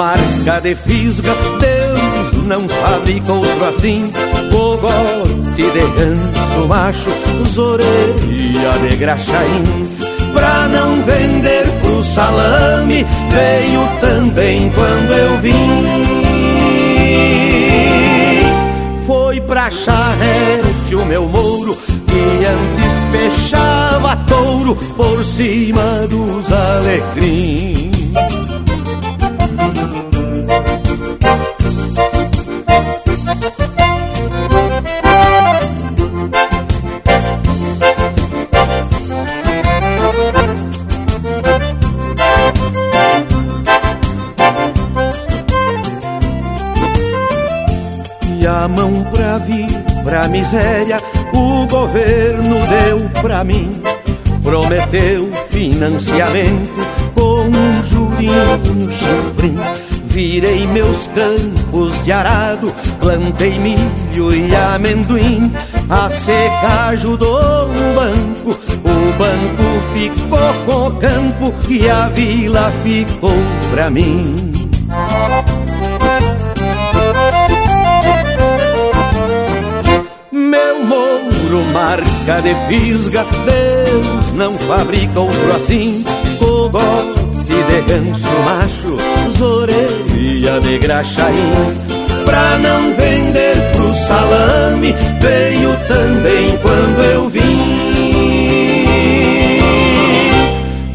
Marca de fisga, Deus não fabrica outro assim. Cogote de ganso macho, os orelha de graxaim. Pra não vender pro salame, veio também quando eu vim. Foi pra charrete o meu mouro, que antes fechava touro por cima dos alecrins. Miséria o governo deu pra mim. Prometeu financiamento com um jurinho chifrim. Virei meus campos de arado, plantei milho e amendoim. A seca ajudou o banco, o banco ficou com o campo e a vila ficou pra mim. Marca de fisga, Deus não fabrica outro assim. Cogote de ganso macho, zoreia de graxaim. Pra não vender pro salame, veio também quando eu vim.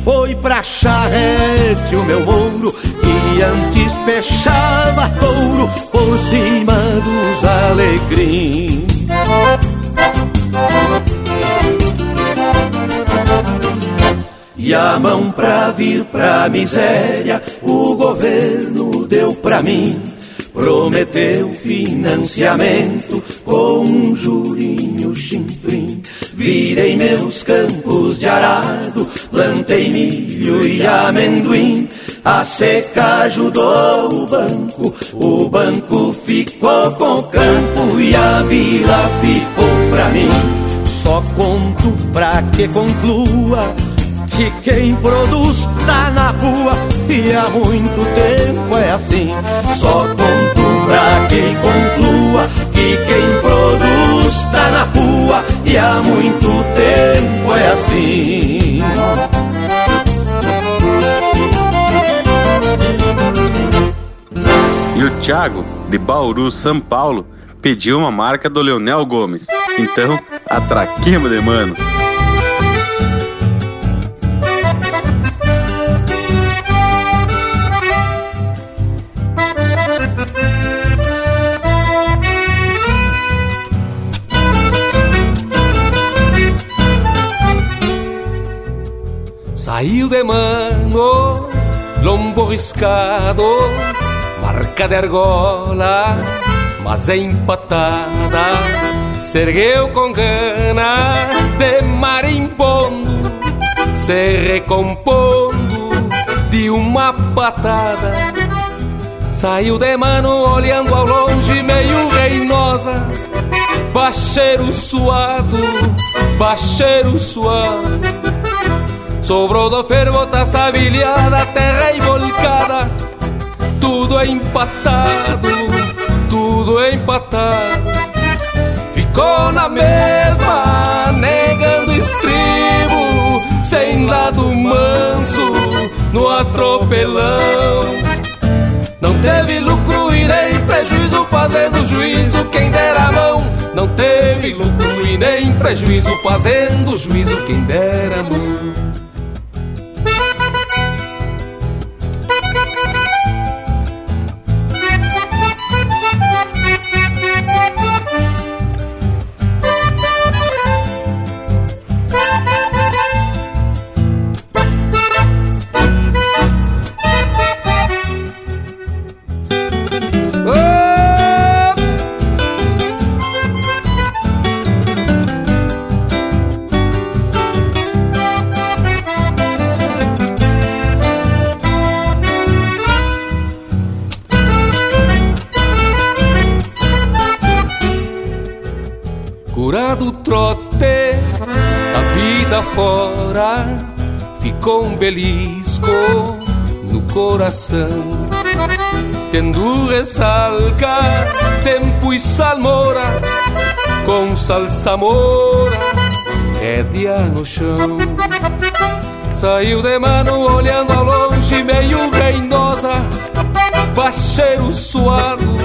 Foi pra charrete o meu mouro, que antes fechava touro por cima dos alegrim. A mão pra vir pra miséria, o governo deu pra mim. Prometeu financiamento com um jurinho chinfrim. Virei meus campos de arado, plantei milho e amendoim. A seca ajudou o banco, o banco ficou com o campo e a vila ficou pra mim. Só conto pra que conclua que quem produz tá na rua e há muito tempo é assim. Só conto pra quem conclua que quem produz tá na rua e há muito tempo é assim. E o Thiago, de Bauru, São Paulo, pediu uma marca do Leonel Gomes. Então, atraquemos de mano. Saiu de mano, lombo riscado, marca de argola, mas é empatada. Se ergueu com gana de marimbondo, se recompondo de uma patada. Saiu de mano olhando ao longe, meio reinosa, bacheiro suado, bacheiro suado. Sobrou do fervo, tá estabilhada, terra e volcada, tudo é empatado, tudo é empatado. Ficou na mesma, negando estribo, sem lado manso, no atropelão. Não teve lucro e nem prejuízo, fazendo juízo quem dera a mão. Não teve lucro e nem prejuízo, fazendo juízo quem dera a mão. Coração. Tendo ressalga, tempo e salmoura, com salsa mora, rédea no chão. Saiu de mano olhando ao longe, meio reinosa, bacheiro suado,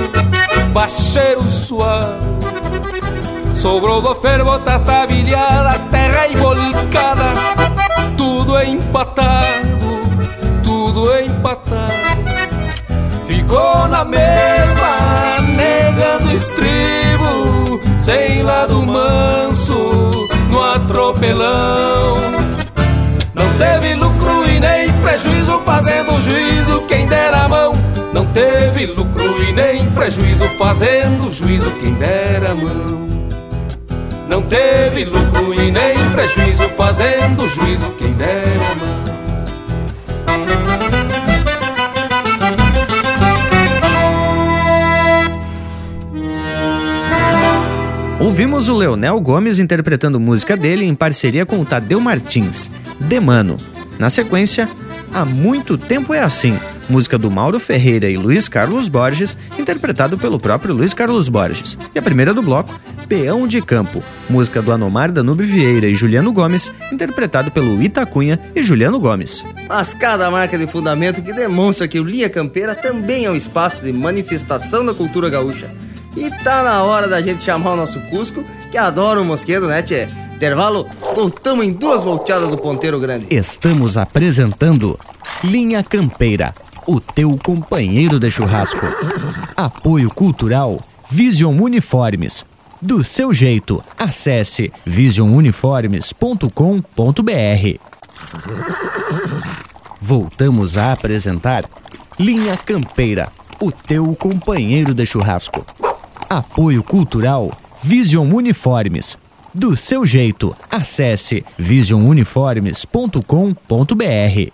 bacheiro suado. Sobrou do fervo, tá estabilhada, terra e volcada, tudo empatado, tudo empatado. Ficou na mesma, negando estribo, sem lado manso, no atropelão. Não teve lucro e nem prejuízo, fazendo juízo quem dera a mão. Não teve lucro e nem prejuízo, fazendo juízo quem dera a mão. Não teve lucro e nem prejuízo, fazendo juízo quem dera a mão. Ouvimos o Leonel Gomes interpretando música dele em parceria com o Tadeu Martins, Demano. Na sequência, Há Muito Tempo é Assim, música do Mauro Ferreira e Luiz Carlos Borges, interpretado pelo próprio Luiz Carlos Borges. E a primeira do bloco, Peão de Campo, música do Anomar Danube Vieira e Juliano Gomes, interpretado pelo Itacunha e Juliano Gomes. Mas cada marca de fundamento que demonstra que o Linha Campeira também é um espaço de manifestação da cultura gaúcha. E tá na hora da gente chamar o nosso Cusco, que adora o mosquedo, né, tchê? Intervalo, voltamos em duas volteadas do Ponteiro Grande. Estamos apresentando Linha Campeira, o teu companheiro de churrasco. Apoio Cultural Vision Uniformes. Do seu jeito, acesse visionuniformes.com.br. Voltamos a apresentar Linha Campeira, o teu companheiro de churrasco. Apoio Cultural Vision Uniformes. Do seu jeito, acesse visionuniformes.com.br.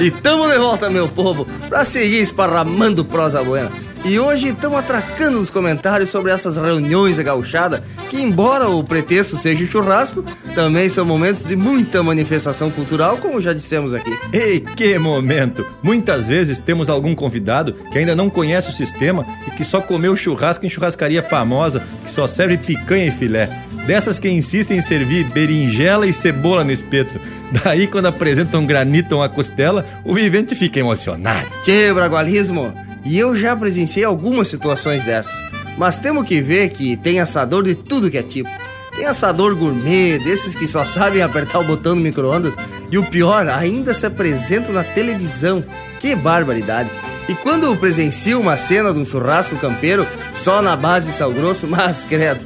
E tamo de volta, meu povo, pra seguir esparramando prosa buena. E hoje estamos atracando nos comentários sobre essas reuniões gauchada, que embora o pretexto seja o churrasco, também são momentos de muita manifestação cultural, como já dissemos aqui. Ei, que momento! Muitas vezes temos algum convidado que ainda não conhece o sistema e que só comeu churrasco em churrascaria famosa, que só serve picanha e filé. Dessas que insistem em servir berinjela e cebola no espeto. Daí, quando apresentam granito ou uma costela, o vivente fica emocionado. Tchê, bragualismo! E eu já presenciei algumas situações dessas. Mas temos que ver que tem assador de tudo que é tipo. Tem assador gourmet, desses que só sabem apertar o botão no micro-ondas. E o pior, ainda se apresenta na televisão. Que barbaridade! E quando presencio uma cena de um churrasco campeiro só na base sal grosso, mas credo,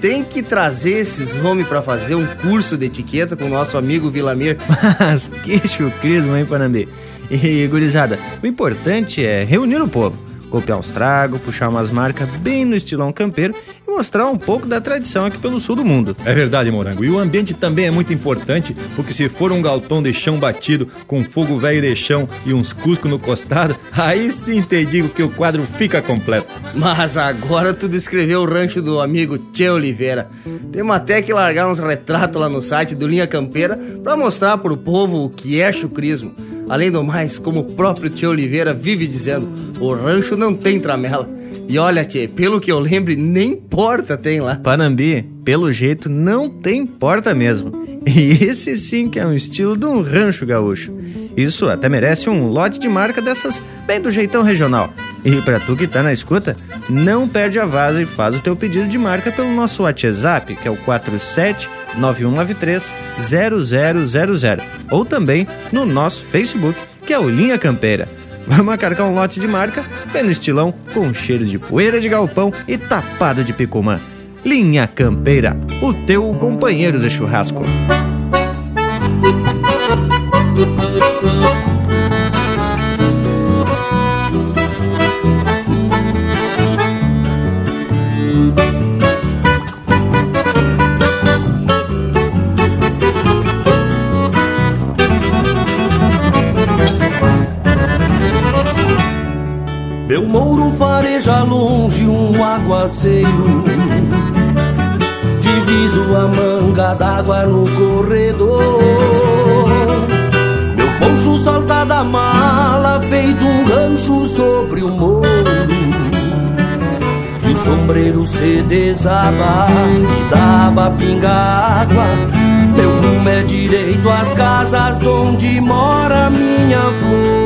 tem que trazer esses homens para fazer um curso de etiqueta com o nosso amigo Vilamir. Mas que chucrismo, hein, Panambi? E, gurizada, o importante é reunir o povo, copiar os tragos, puxar umas marcas bem no estilão campeiro e mostrar um pouco da tradição aqui pelo sul do mundo. É verdade, Morango. E o ambiente também é muito importante, porque se for um galpão de chão batido, com fogo velho de chão e uns cusco no costado, aí sim te digo que o quadro fica completo. Mas agora tu descreveu o rancho do amigo Tchê Oliveira. Temos até que largar uns retratos lá no site do Linha Campeira para mostrar pro povo o que é chucrismo. Além do mais, como o próprio Tio Oliveira vive dizendo, o rancho não tem tramela. E olha, Tchê, pelo que eu lembre, nem porta tem lá. Panambi, pelo jeito, não tem porta mesmo. E esse sim que é um estilo de um rancho gaúcho. Isso até merece um lote de marca dessas bem do jeitão regional. E pra tu que tá na escuta, não perde a vaza e faz o teu pedido de marca pelo nosso WhatsApp, que é o 479193 0000. Ou também no nosso Facebook, que é o Linha Campeira. Vamos acarcar um lote de marca bem no estilão, com cheiro de poeira de galpão e tapado de picumã. Linha Campeira, o teu companheiro de churrasco. Meu mouro fareja longe um aguaceiro. Diviso a manga d'água no corredor. Meu poncho salta da mala feito um rancho sobre o morro. E o sombreiro se desaba e dá pinga água. Meu rumo é direito às casas onde mora minha flor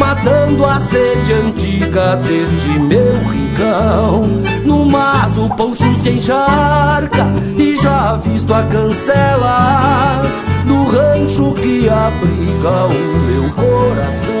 matando a sede antiga deste meu rincão. No mas o poncho se encharca e já visto a cancela do rancho que abriga o meu coração.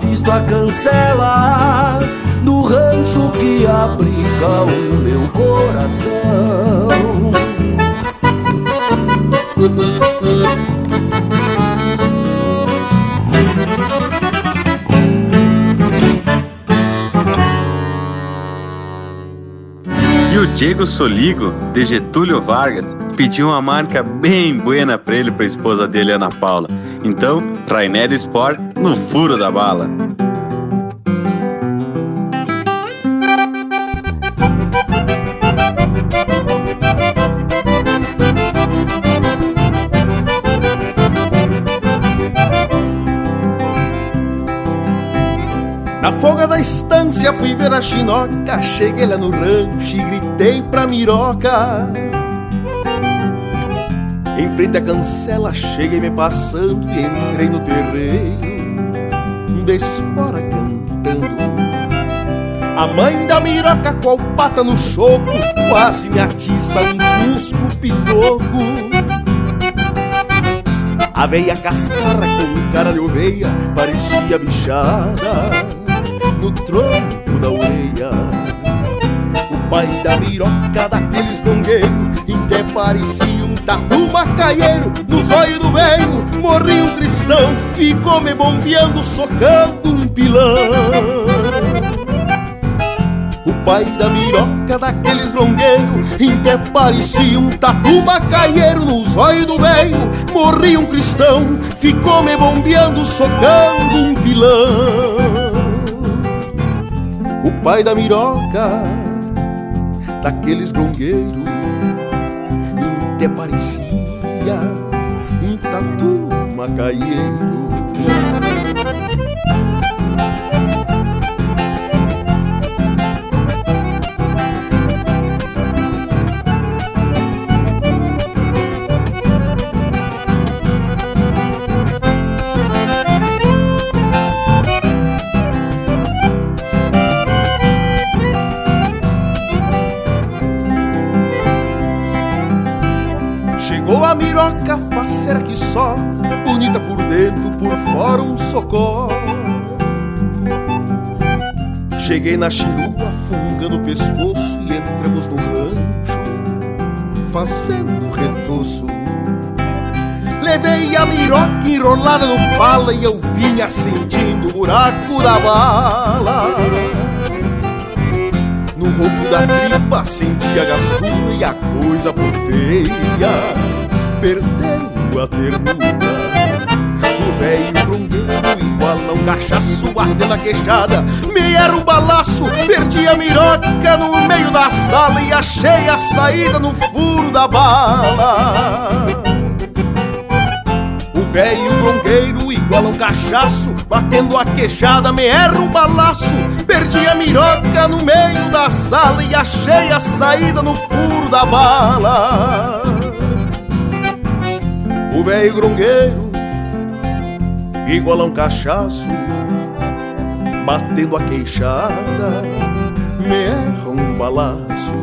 visto a cancela do rancho que abriga o meu coração. E o Diego Soligo, de Getúlio Vargas, pediu uma marca bem buena pra ele e pra esposa dele, Ana Paula. Então, Rainer Sport no furo da bala. Na folga da estância fui ver a chinoca Cheguei lá no rancho e gritei pra miroca Em frente à cancela cheguei me passando E entrei no terreiro de espora cantando A mãe da miroca qual pata no choco Quase me atiça um cusco pitoco a veia cascara com cara de oveia parecia bichada no tronco da orelha. O pai da miroca daqueles gongueiros, até parecia um tatu macaieiro. Nos olhos do velho morri um cristão, ficou me bombeando, socando um pilão. O pai da miroca daqueles longueiros. Até parecia um tatu macaieiro Nos olhos do velho morri um cristão. Ficou me bombeando, socando um pilão. O pai da miroca daqueles grongueiros Até parecia um tatu macaieiro Cheguei na chirua, fungando o pescoço E entramos no rancho, fazendo retoço Levei a miroca enrolada no pala E eu vinha sentindo o buraco da bala. No ronco da tripa senti a gastura e a coisa por feia Perdendo a ternura velho grungueiro igual a um cachaço batendo a queixada. Me era um balaço, perdi a miroca no meio da sala E achei a saída no furo da bala. O velho bronqueiro igual a um cachaço Batendo a queixada, me erra um balaço. Perdi a miroca no meio da sala E achei a saída no furo da bala. O velho grongueiro Igual a um cachaço Batendo a queixada Me erra um balaço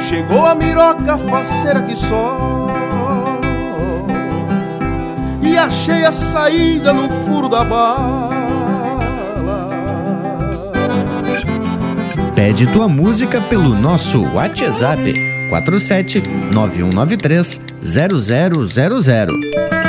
Chegou a miroca faceira que só e achei a saída no furo da bala. Pede tua música pelo nosso WhatsApp 47 9193 0000.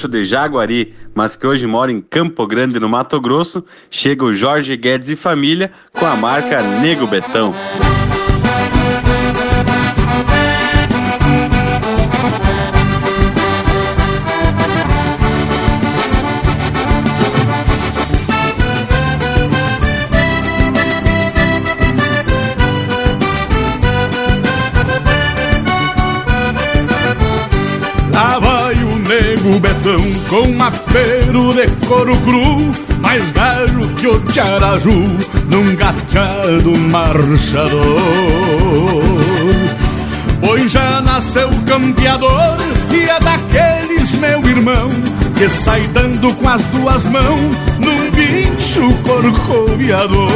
Gaúcho de Jaguari, mas que hoje mora em Campo Grande, no Mato Grosso, chega o Jorge Guedes e família com a marca Nego Betão. O nego Betão com mapeiro de couro cru, mais velho que o Tiaraju, num gateado marchador. Pois já nasceu campeador e é daqueles, meu irmão, que sai dando com as duas mãos num bicho corcoviador.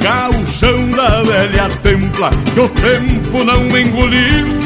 Gauchão da velha templa, que o tempo não engoliu,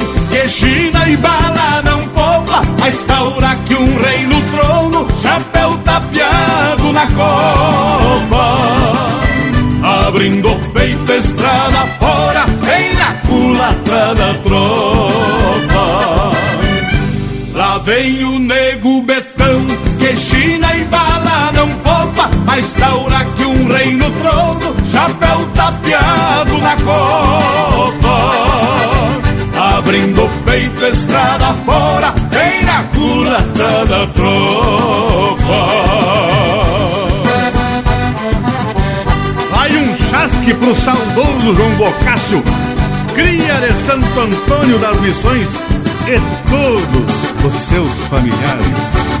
China e bala não poupa, mais taura que um rei no trono, chapéu tapeado na copa. Abrindo o peito, estrada fora, vem na culatra da tropa. Lá vem o nego betão, que China e bala não poupa, mais taura que um rei no trono, chapéu tapeado na copa. Abrindo o peito, estrada fora, vem na culatra da tropa. Vai um chasque pro saudoso João Bocácio, cria de Santo Antônio das Missões e todos os seus familiares.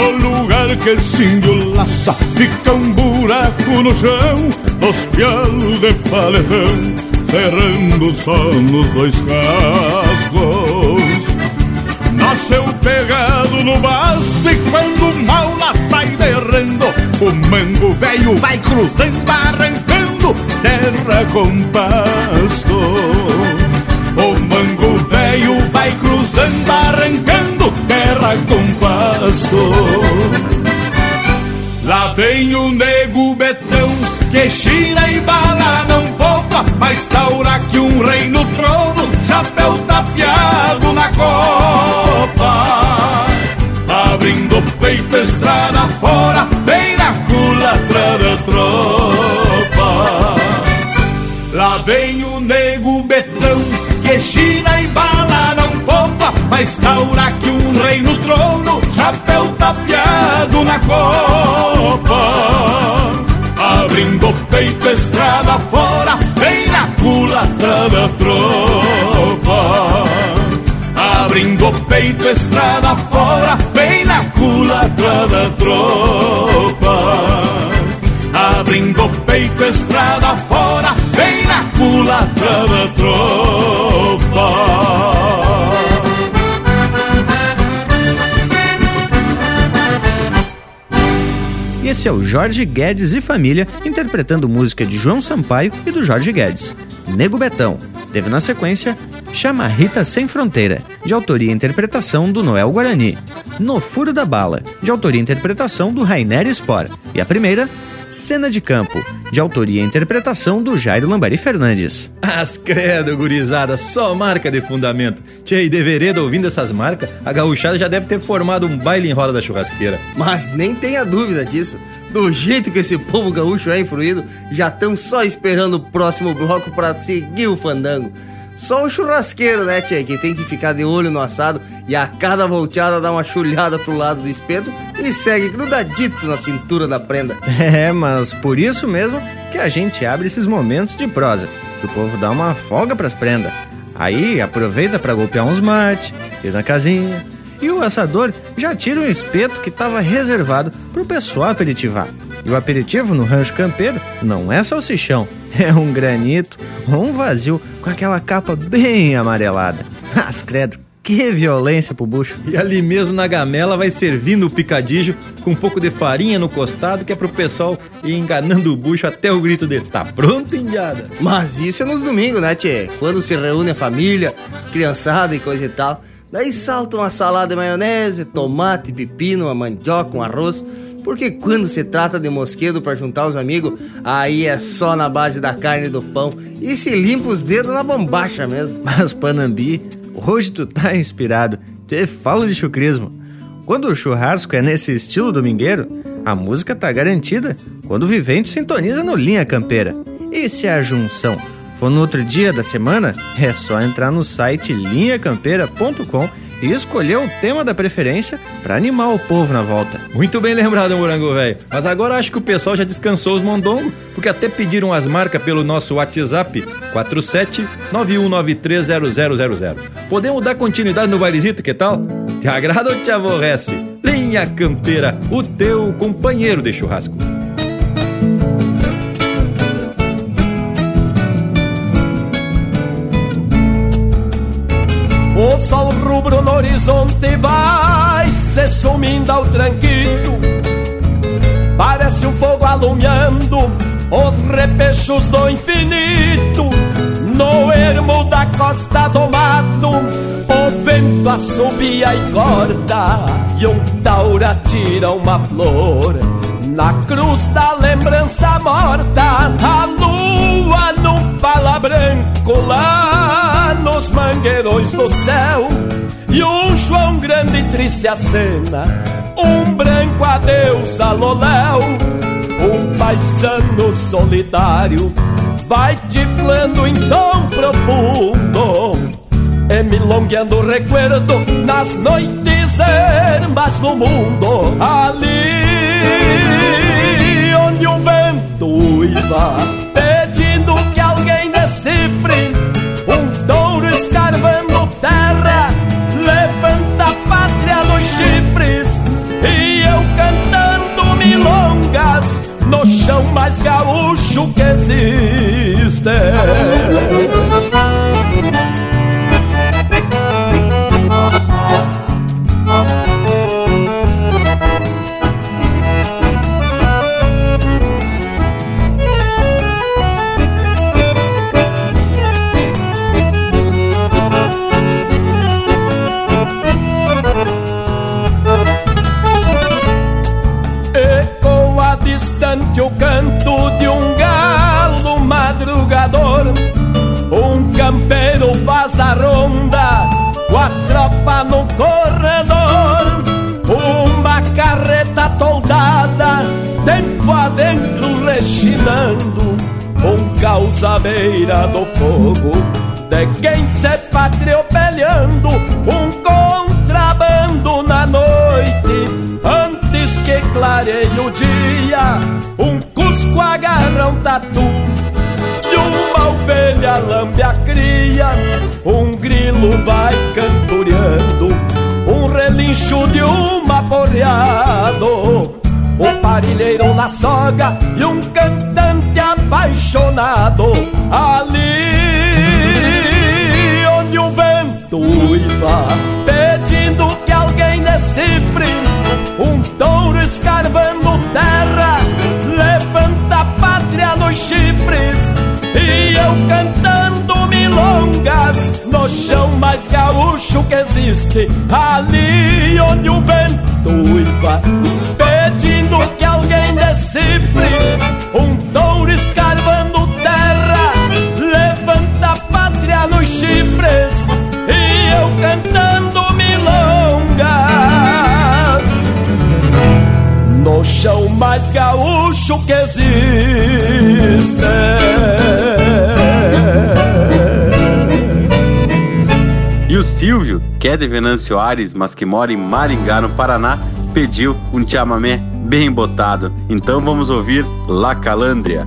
No lugar que esse índio laça, fica um buraco no chão, os pialos de paletão, cerrando só nos dois cascos. Nasceu pegado no basto e quando o mal lá sai derrando, o mango velho vai cruzando, arrancando terra com pasto. O mango velho vai cruzando, arrancando terra com pasto. Lá vem o nego betão que gira e bala não poupa, mas taura que um rei no trono, chapéu tapeado na copa. Abrindo o peito, estrada fora, bem na culatra da tropa. Lá vem o nego betão que gira e bala não poupa, mas taura que um rei no trono, chapéu tapeado na copa. Abrindo o peito, estrada fora, bem na culatra da tropa. Abrindo o peito, estrada fora, bem na culatra da tropa. Abrindo o peito, estrada fora, bem na culatra da tropa. Esse é o Jorge Guedes e família interpretando música de João Sampaio e do Jorge Guedes. Nego Betão. Teve na sequência Chama Rita Sem Fronteira, de autoria e interpretação do Noel Guarani. No Furo da Bala, de autoria e interpretação do Rainer Spor. E a primeira, Cena de Campo, de autoria e interpretação do Jairo Lambari Fernandes. As credo, gurizada, só marca de fundamento. Tchê, e de vereda ouvindo essas marcas, a gauchada já deve ter formado um baile em roda da churrasqueira. Mas nem tenha dúvida disso. Do jeito que esse povo gaúcho é influído, já estão só esperando o próximo bloco para seguir o fandango. Só o churrasqueiro, né, Tchê, que tem que ficar de olho no assado e a cada volteada dá uma chulhada pro lado do espeto e segue grudadito na cintura da prenda. É, mas por isso mesmo que a gente abre esses momentos de prosa, que o povo dá uma folga pras prendas. Aí aproveita para golpear uns mate, ir na casinha. E o assador já tira um espeto que estava reservado pro pessoal aperitivar. E o aperitivo no rancho campeiro não é salsichão, é um granito ou um vazio com aquela capa bem amarelada. Mas credo, que violência pro bucho. E ali mesmo na gamela vai servindo o picadijo com um pouco de farinha no costado, que é pro pessoal ir enganando o bucho até o grito de tá pronto, indiada. Mas isso é nos domingos, né, Tchê? Quando se reúne a família, criançada e coisa e tal. Daí salta uma salada de maionese, tomate, pepino, uma mandioca, um arroz. Porque quando se trata de mosquedo para juntar os amigos, aí é só na base da carne e do pão. E se limpa os dedos na bombacha mesmo. Mas Panambi, hoje tu tá inspirado. Te falo de chucrismo. Quando o churrasco é nesse estilo domingueiro, a música tá garantida quando o vivente sintoniza no Linha Campeira. E se a junção for no outro dia da semana, é só entrar no site linhacampeira.com e escolher o tema da preferência para animar o povo na volta. Muito bem lembrado, Morango Velho. Mas agora acho que o pessoal já descansou os mondongos, porque até pediram as marcas pelo nosso WhatsApp 4791930000. Podemos dar continuidade no bailezito, que tal? Te agrada ou te aborrece? Linha Campeira, o teu companheiro de churrasco. O sol rubro no horizonte vai se sumindo ao tranquito. Parece um fogo alumiando os repechos do infinito. No ermo da costa do mato, o vento assobia e corta. E um taura tira uma flor na cruz da lembrança morta. A lua num pala branco lá nos mangueirões do céu E um João grande e triste a cena Um branco adeus a Loléu Um paisano solidário Vai tiflando em tom profundo E milongueando o recuerdo Nas noites ermas do mundo. Ali vento uiva, chão mais gaúcho que existe. Campeiro faz a ronda com a tropa no corredor. Uma carreta toldada, tempo adentro rechinando. Caos à beira do fogo, de quem se patriopelhando. Um contrabando na noite, antes que clareie o dia. Um cusco agarra um tatu ovelha lambe a cria. Um grilo vai cantoreando, um relincho de um aporreado. Um parilheiro na soga e um cantante apaixonado. Ali onde o vento uiva, pedindo que alguém decifre um touro escarvando terra, levanta a pátria nos chifres e eu cantando milongas no chão mais gaúcho que existe, ali onde o vento uiva, pedindo que alguém decifre um touro escarvando terra, levanta a pátria nos chifres e eu cantando milongas no chão mais gaúcho que existe. Silvio, que é de Venâncio Ares, mas que mora em Maringá, no Paraná, pediu um chamamé bem botado. Então vamos ouvir La Calandria.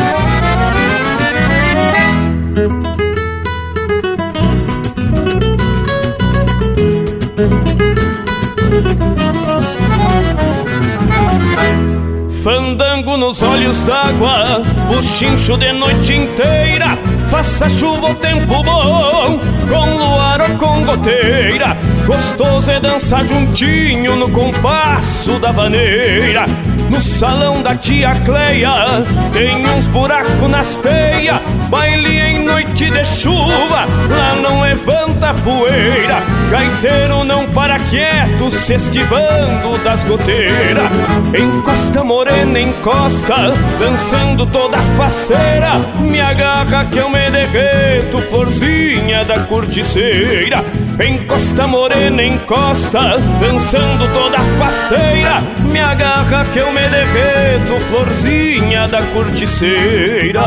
Nos olhos d'água, chincho de noite inteira. Faça chuva ou tempo bom, com luar ou com goteira. Gostoso é dançar juntinho no compasso da vaneira. No salão da tia Cleia tem uns buracos nas teias. Baile em noite de chuva, lá não levanta poeira. Gaiteiro não para quieto, se esquivando das goteiras. Encosta morena, encosta, dançando toda faceira. Me agarra que eu me derreto, florzinha da corticeira. Encosta morena, encosta, dançando toda faceira. Me agarra que eu me derreto, florzinha da corticeira.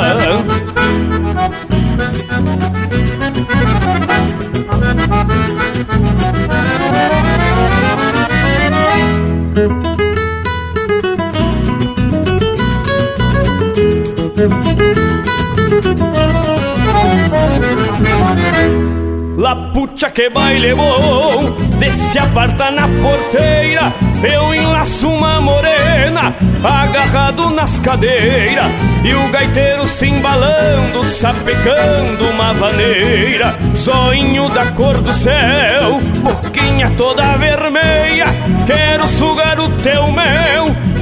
La pucha que baile bom Desce aparta na porteira Eu enlaço uma morena Agarrado nas cadeiras E o gaiteiro se embalando Sapecando uma vaneira Zoinho da cor do céu Boquinha toda vermelha Quero sugar o teu mel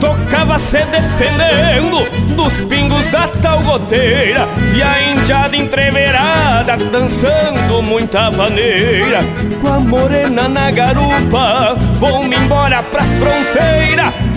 Tocava se defendendo dos pingos da tal goteira. E a indiada entreverada dançando muita maneira. Com a morena na garupa, vão-me embora pra fronteira.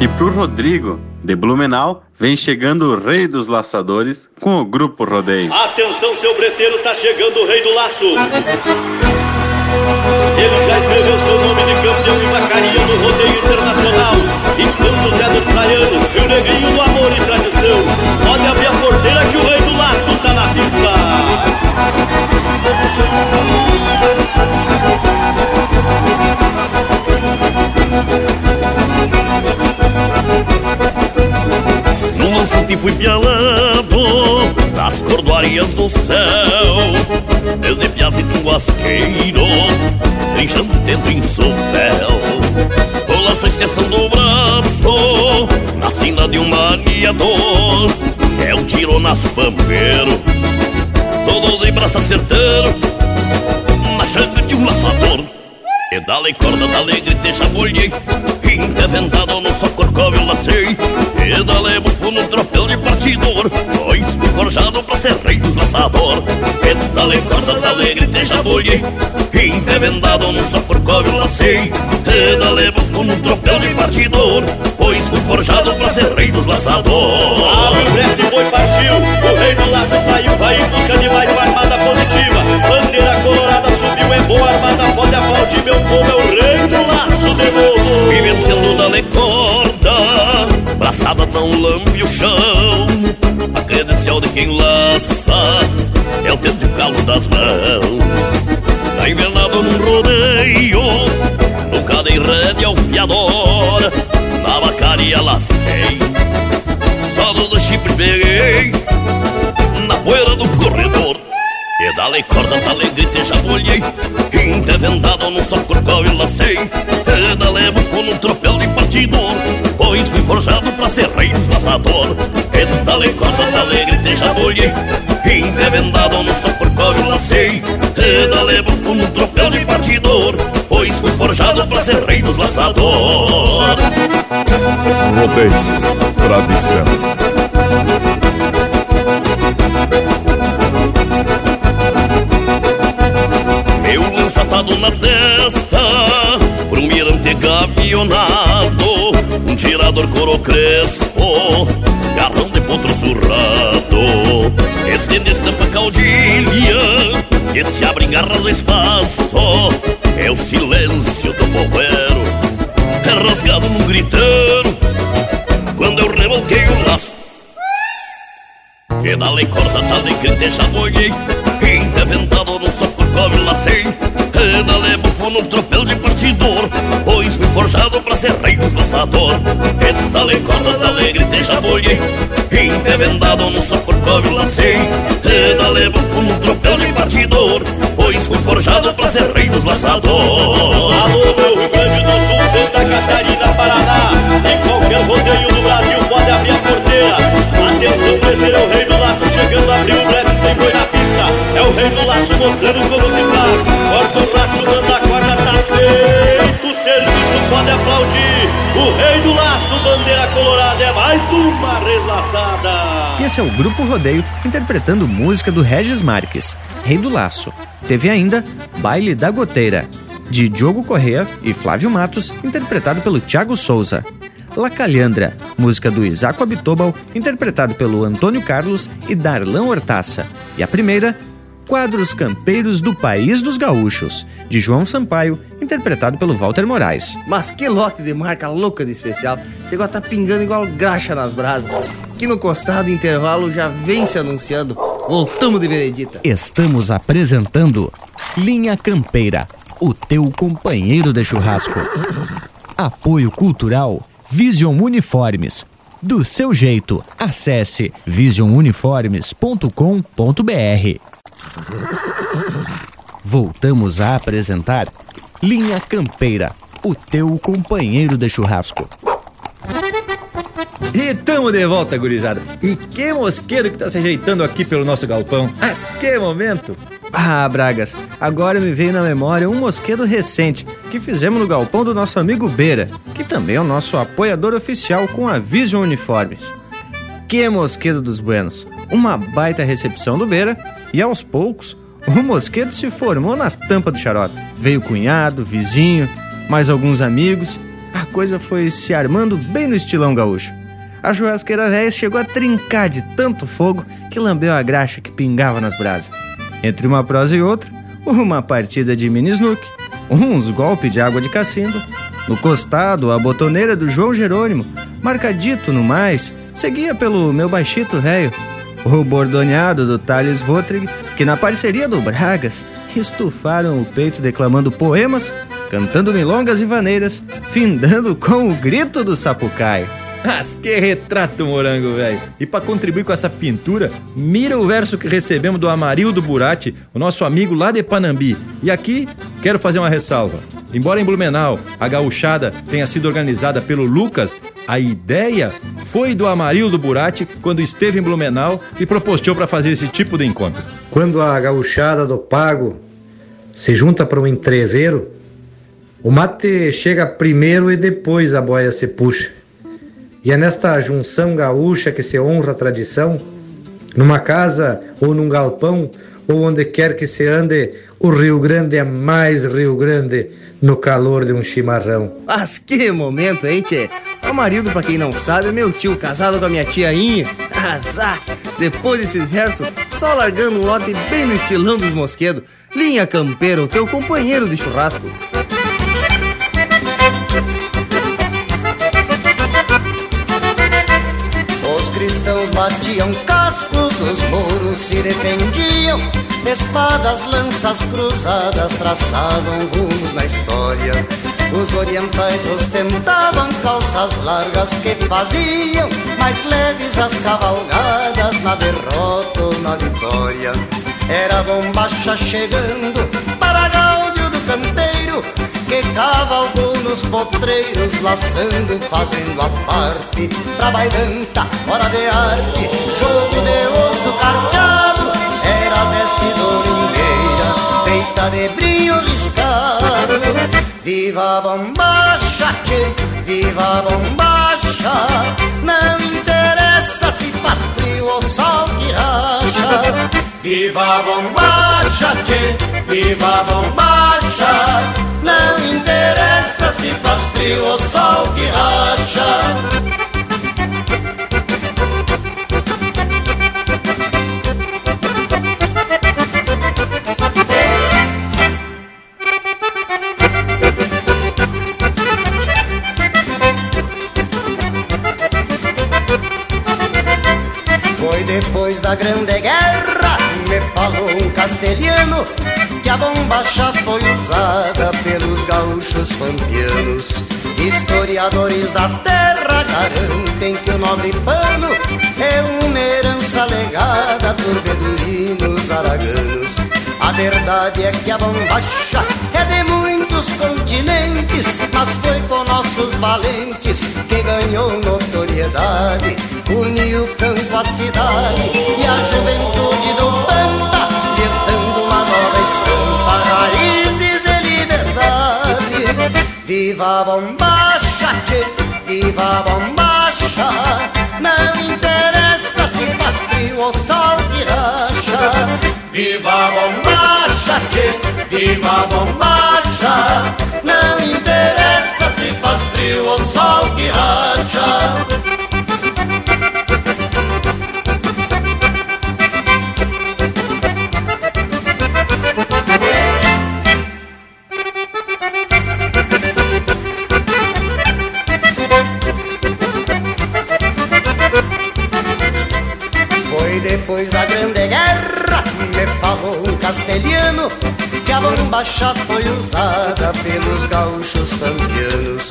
E pro Rodrigo, de Blumenau, vem chegando o rei dos laçadores com o Grupo Rodeio. Atenção, seu breteiro, tá chegando o rei do laço. Ele já escreveu seu nome de campeão e vacaria no rodeio internacional. Em São José dos Praianos, Rio Negrinho do amor e tradição. Pode abrir a porteira que o rei do laço tá na pista. Lancete fui pialando nas cordoarias do céu. Desde piaz e tunguasqueiro Trinchando tendo insofel O laço extensão do braço Na sina de um maniador É um tironaço pampeiro Todos em braço acertando Na changa de um laçador E dá-lhe corda, dá-lhe grite, jamulhei Interventado no só corcove eu lacei E dá-lhe bufo no tropel de partidor Pois forjado pra ser rei dos laçador E dá-lhe corda, dá-lhe grite, jamulhei Interventado no só corcove eu lacei E dá-lhe bufo no tropel de partidor Pois fui forjado pra ser rei dos laçador Abre o breve de boi partiu O rei do laço saiu, vai em busca de mais uma armada positiva. Bandeira é boa, armada pode aplaudir meu povo, é o rei do laço de novo. E vencendo na lecorda, braçada não lambe o chão. A credencial de quem laça é o teto e o calo das mãos. Tá invernada num rodeio, nunca dei rede ao fiador, na bacaria lacei. Só no chip peguei, na poeira do corredor. Dá-lhe corda, e já molhei. Interventado num só corcó e lacei. Dá-lhe buco num tropel de partidor Pois fui forjado pra ser rei dos laçador dá-lhe corda, e já molhei. Interventado num só corcó e lacei. Dá-lhe buco num tropel de partidor Pois fui forjado pra ser rei dos laçador Rodeio, tradição atado na testa Por um mirante gavionado Um tirador coro crespo Garrão de potro surrado. Estende estampa caudilha Que se abre em garras do espaço É o silêncio do povoeiro É rasgado num gritando Quando eu revolquei o laço. E dá-lhe corta, dá-lhe grite, já molhei Interventado no soco, come lacei dá-lhe bufo no tropel de partidor. Pois fui forjado pra ser rei dos laçador E dá-lhe corta, dá-lhe grite, já molhei Interventado no soco, come lacei dá-lhe bufo no tropel de partidor Pois fui forjado pra ser rei dos laçador Alô, meu Rio Grande do Sul, Santa Catarina, Paraná Em qualquer rodeio do Brasil pode abrir a porteira Atenção, esse o rei mostrando como se faz Corta o braço, manda a corda, tá feito O serviço pode aplaudir O rei do laço, bandeira colorada É mais uma reslaçada esse é o Grupo Rodeio interpretando música do Regis Marques, Rei do Laço. Teve ainda Baile da Goteira, de Diogo Correa e Flávio Matos, interpretado pelo Thiago Souza. La Calhandra, música do Isaco Abitobal, interpretado pelo Antônio Carlos e Darlan Hortaça. E a primeira, Quadros Campeiros do País dos Gaúchos, de João Sampaio, interpretado pelo Walter Moraes. Mas que lote de marca louca de especial. Chegou a estar pingando igual graxa nas brasas. Aqui no costado intervalo já vem se anunciando. Voltamos de veredita. Estamos apresentando Linha Campeira, o teu companheiro de churrasco. Apoio Cultural Vision Uniformes. Do seu jeito, acesse visionuniformes.com.br. Voltamos a apresentar Linha Campeira, o teu companheiro de churrasco. E tamo de volta, gurizada. E que mosquedo que tá se ajeitando aqui pelo nosso galpão. Mas que momento! Ah, Bragas, agora me veio na memória um mosquedo recente que fizemos no galpão do nosso amigo Beira, que também é o nosso apoiador oficial com a Vision Uniformes. Que mosquedo dos buenos! Uma baita recepção do Beira e aos poucos o mosquedo se formou na tampa do xarope. Veio cunhado, vizinho, mais alguns amigos. A coisa foi se armando bem no estilão gaúcho. A churrasqueira velha chegou a trincar de tanto fogo que lambeu a graxa que pingava nas brasas. Entre uma prosa e outra, uma partida de mini snook, uns golpes de água de cacimba. No costado, a botoneira do João Jerônimo, marcadito no mais, seguia pelo meu baixito velho. O bordoneado do Thales Votrig, que na parceria do Bragas, estufaram o peito declamando poemas, cantando milongas e vaneiras, findando com o grito do sapucaio. Mas que retrato, morango, velho! E para contribuir com essa pintura, mira o verso que recebemos do Amarildo Burati, o nosso amigo lá de Panambi. E aqui quero fazer uma ressalva. Embora em Blumenau a gauchada tenha sido organizada pelo Lucas, a ideia foi do Amarildo Burati quando esteve em Blumenau e propostou para fazer esse tipo de encontro. Quando a gauchada do Pago se junta para um entreveiro, o mate chega primeiro e depois a boia se puxa. E é nesta junção gaúcha que se honra a tradição, numa casa ou num galpão, ou onde quer que se ande, o Rio Grande é mais Rio Grande no calor de um chimarrão. Mas que momento, hein, tchê? O marido, pra quem não sabe, é meu tio, casado com a minha tia Inha. Azar! Depois desses versos, só largando um lote bem no estilão dos mosquedos. Linha Campeira, o teu companheiro de churrasco. Batiam cascos, os muros se defendiam, espadas, lanças cruzadas traçavam rumos na história. Os orientais ostentavam calças largas que faziam mais leves as cavalgadas na derrota ou na vitória. Era bombacha chegando para gáudio do campeiro que cavalgou nos potreiros, laçando, fazendo a parte pra bailanta, hora de arte, jogo de osso carteado, era veste domingueira, feita de brinho riscado. Viva a bombacha, tchê, viva a bombacha, não interessa se faz frio ou sol que racha. Viva bombacha, tchê, viva bombacha, não interessa se faz frio ou sol que racha. Castelhano, que a bombacha foi usada pelos gaúchos pampianos. Historiadores da terra garantem que o nobre pano é uma herança legada por beduínos araganos. A verdade é que a bombacha é de muitos continentes, mas foi com nossos valentes que ganhou notoriedade. Uniu o campo à cidade e a juventude do Pampa, Viva bombacha, tchê, viva bombacha, não interessa se faz frio ou sol que racha. Viva bombacha, tchê, viva bombacha, não interessa se faz frio ou sol que racha. Castelhano, que a bombacha foi usada pelos gaúchos campeanos.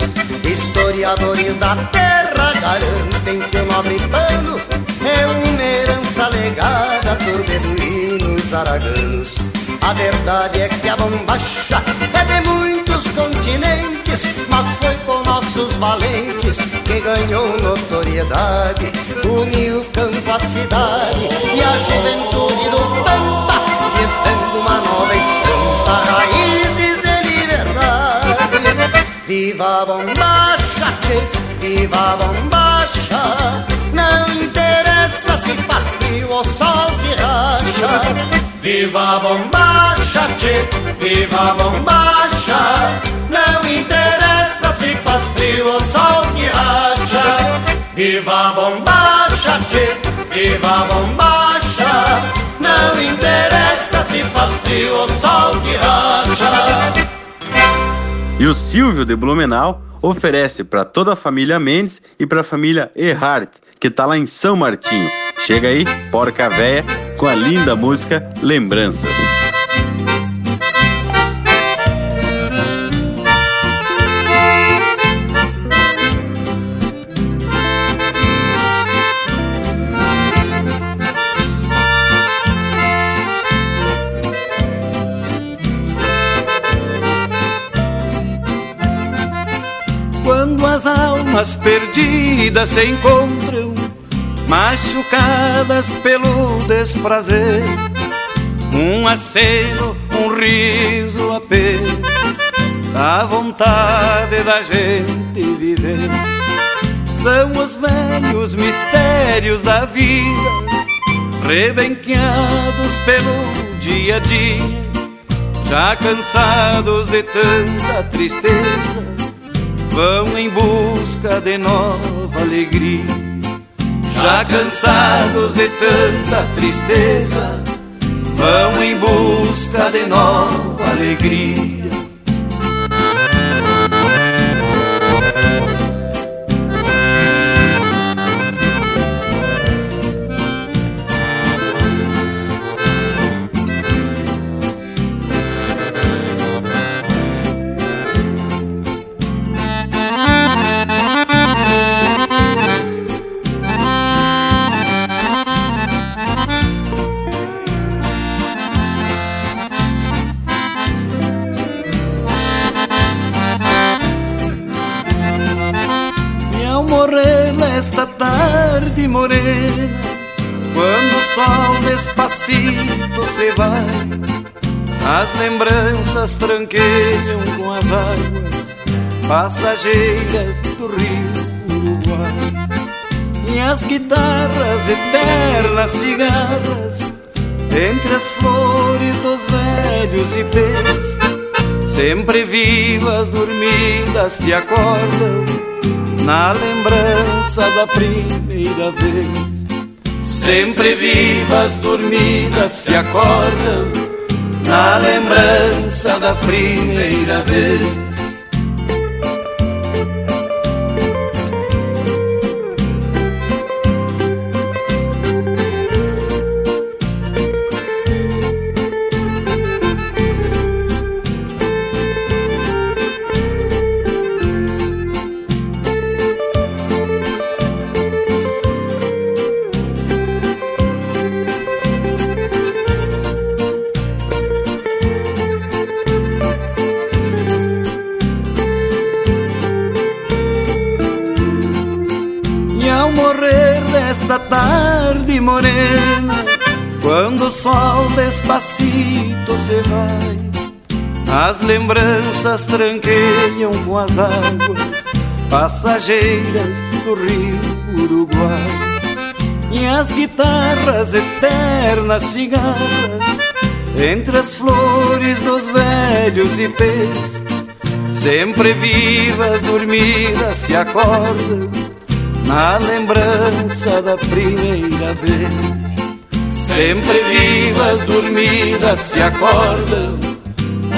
Historiadores da terra garantem que o nobre pano é uma herança legada por beduínos araganos. A verdade é que a bombacha é de muitos continentes, mas foi com nossos valentes que ganhou notoriedade. Uniu campo à cidade e a juventude do Pampa, gestando uma nova estampa, raízes e liberdade. Viva a bombacha, tchê, viva a bombacha, não interessa se faz frio ou sol que racha. Viva a bombacha, tchê, viva a bombacha, não interessa se faz frio ou sol que racha. Viva a bombacha, tchê, viva a bombacha, não interessa se faz frio ou sol que racha. E o Silvio de Blumenau oferece para toda a família Mendes e para a família Erhardt, que tá lá em São Martinho. Chega aí, Porca Véia, com a linda música Lembranças. Almas perdidas se encontram, machucadas pelo desprazer, um aceno, um riso apenas, a vontade da gente viver. São os velhos mistérios da vida, rebenqueados pelo dia a dia, já cansados de tanta tristeza vão em busca de nova alegria. Já cansados de tanta tristeza, vão em busca de nova alegria. As lembranças tranqueiam com as águas passageiras do rio Uruguai. E as guitarras eternas cigarras entre as flores dos velhos ipês, sempre vivas, dormidas, se acordam na lembrança da primeira vez. Sempre vivas, dormidas, se acordam na lembrança da primeira vez. Lembranças tranqueiam com as águas passageiras do rio Uruguai. E as guitarras eternas cigarras, entre as flores dos velhos ipês, sempre vivas, dormidas, se acordam na lembrança da primeira vez. Sempre vivas, dormidas, se acordam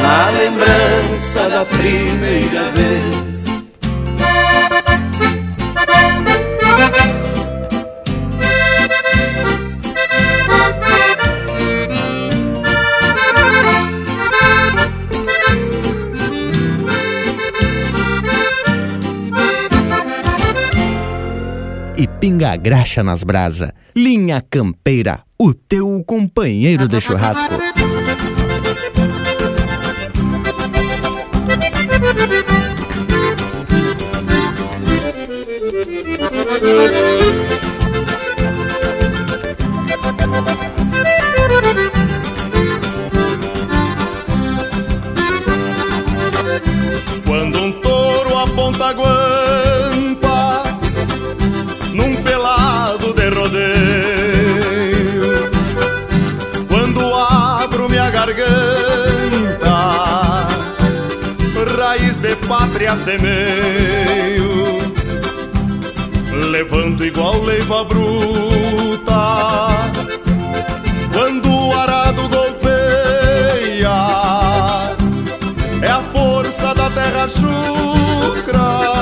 na lembrança da primeira vez. pinga graxa nas brasa. Linha Campeira, o teu companheiro de churrasco. Quando um touro aponta guampa num pelado de rodeio. Quando abro minha garganta, raiz de pátria semeio. Igual leiva bruta. Quando o arado golpeia, é a força da terra chucra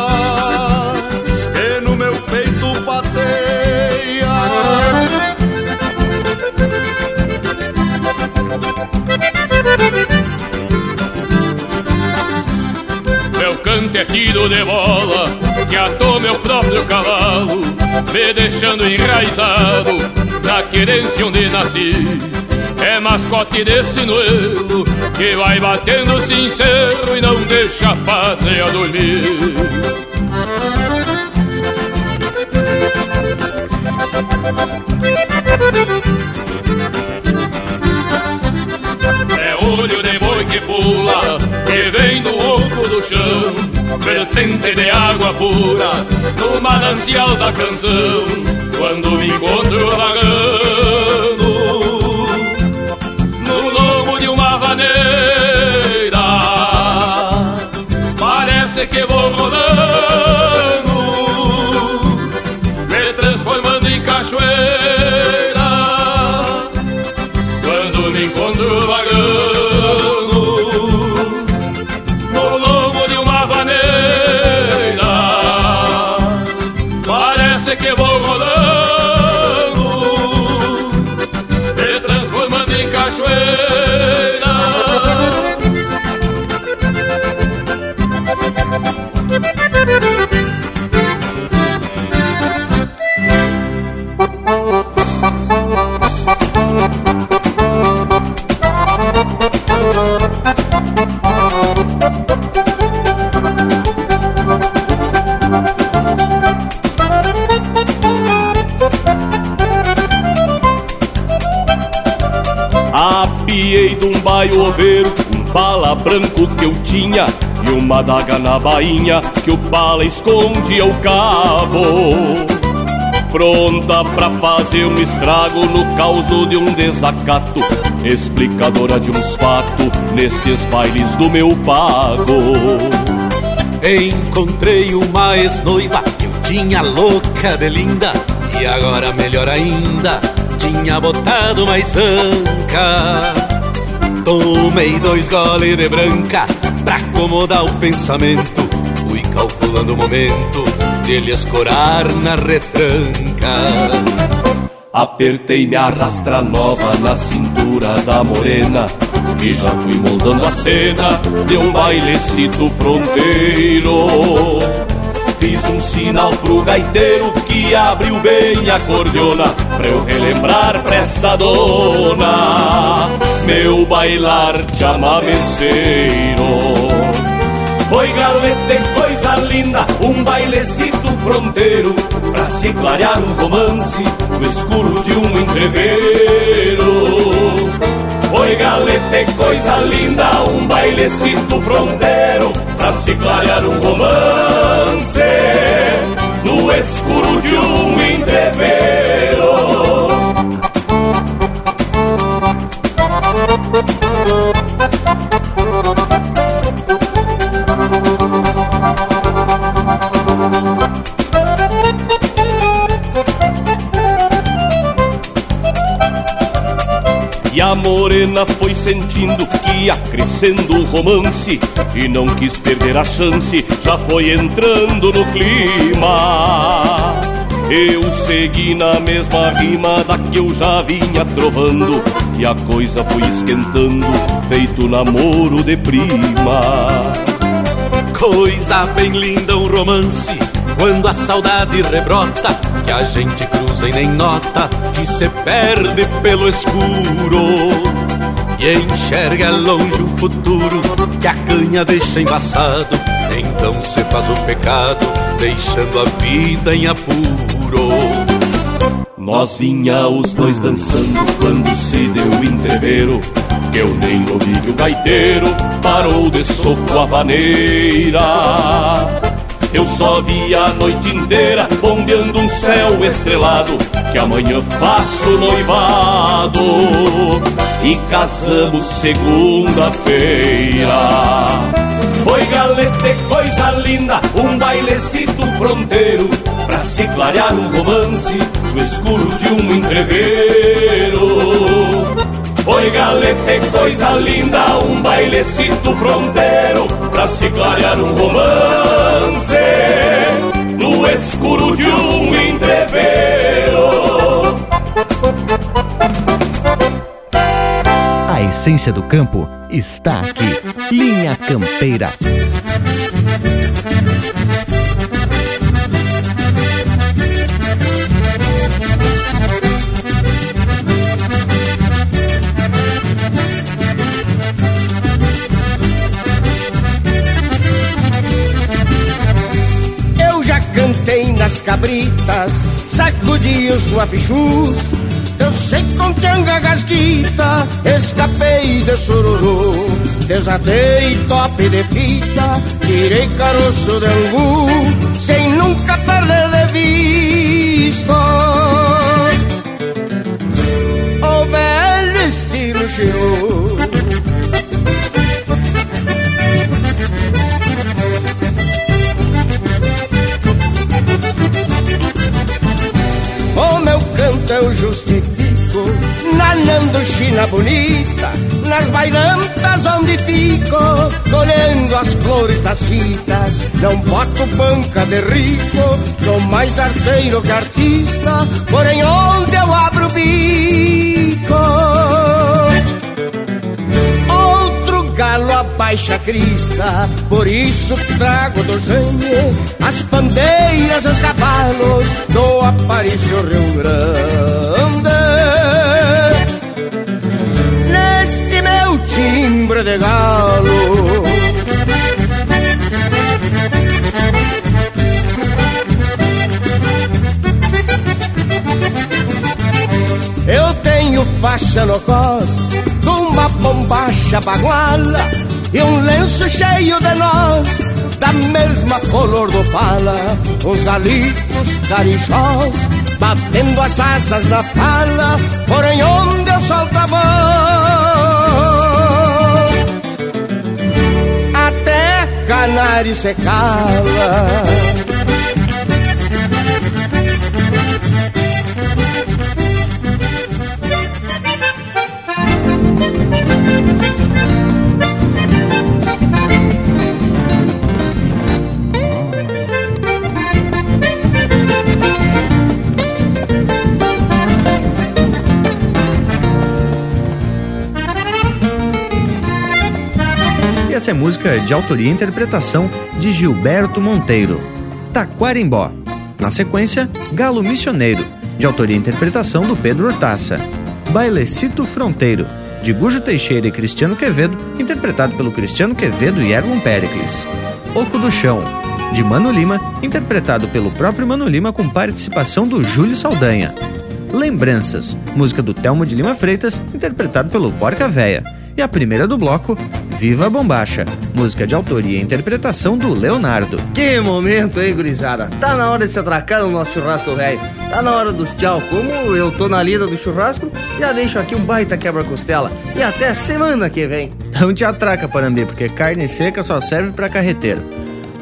Meu cante é tiro de bola que atou meu próprio cavalo, me deixando enraizado na querência onde nasci. É mascote desse noelo que vai batendo sincero e não deixa a pátria dormir. É olho de boi que pula, que vem do oco do chão, vertente de água pura, no manancial da canção, quando me encontro vagando, no lombo de uma vaneira, parece que vou rolando, que eu tinha e uma daga na bainha que o pala escondia o cabo. Pronta pra fazer um estrago no causo de um desacato, explicadora de uns fatos nestes bailes do meu pago. Encontrei uma ex-noiva que eu tinha louca de linda E agora melhor ainda, tinha botado mais anca Tomei dois goles de branca pra acomodar o pensamento. Fui calculando o momento dele escorar na retranca. Apertei minha rastra nova na cintura da morena E já fui moldando a cena de um bailecito fronteiro. Fiz um sinal pro gaiteiro que abriu bem a cordiona Pra eu relembrar pra essa dona Meu bailar de amameceiro Oi galete, coisa linda, um bailecito fronteiro Pra se clarear um romance no escuro de um entreveiro Oi galete, coisa linda, um bailecito fronteiro Pra se clarear um romance no escuro de um entreveiro foi sentindo que ia crescendo o romance E não quis perder a chance, já foi entrando no clima. Eu segui na mesma rima da que eu já vinha trovando E a coisa foi esquentando, feito namoro de prima. Coisa bem linda um romance Quando a saudade rebrota Que a gente cruza e nem nota Que se perde pelo escuro Enxerga longe o futuro Que a canha deixa embaçado. Então se faz o pecado Deixando a vida em apuro. Nós vinha os dois dançando quando se deu o Que eu nem ouvi que o gaiteiro parou de soco a vaneira Eu só vi a noite inteira bombeando um céu estrelado Que amanhã faço noivado. E casamos segunda-feira. Oi galete, coisa linda, um bailecito fronteiro Pra se clarear um romance no escuro de um entreveiro Oi galete, coisa linda, um bailecito fronteiro Pra se clarear um romance no escuro de um entreveiro A essência do campo está aqui. Linha Campeira. Cabritas, sacudi os guapichus. Sei com tchanga gasguita, escapei de sururu. Desatei top de fita, tirei caroço de angu, sem nunca perder de vista. O velho estilo chegou. Bonita Nas bailantas onde fico Colhendo as flores das citas Não boto banca de rico Sou mais arteiro que artista Porém onde eu abro o bico? Outro galo abaixa a crista Por isso trago do gênio As bandeiras, os cavalos Do Aparício Rio Grande de galo. Eu tenho faixa no cos uma bombacha baguala e um lenço cheio de nós, da mesma color do pala, os galitos carijós, batendo as asas na fala, porém onde eu solto a voz, canário se essa é música de autoria e interpretação de Gilberto Monteiro, Taquarimbó. Na sequência, Galo Missioneiro, de autoria e interpretação do Pedro Hortaça. Bailecito Fronteiro, de Gujo Teixeira e Cristiano Quevedo, interpretado pelo Cristiano Quevedo e Erlon Pericles. Oco do Chão, de Mano Lima, interpretado pelo próprio Mano Lima com participação do Júlio Saldanha. Lembranças, música do Telmo de Lima Freitas, interpretado pelo Porca Véia. E a primeira do bloco, Viva a Bombacha, música de autoria e interpretação do Leonardo. Que momento, hein, gurizada? Tá na hora de se atracar no nosso churrasco, velho. Tá na hora dos tchau. Como eu tô na lida do churrasco, já deixo aqui um baita quebra-costela. E até semana que vem. Então te atraca, Parambi, porque carne seca só serve pra carreteiro.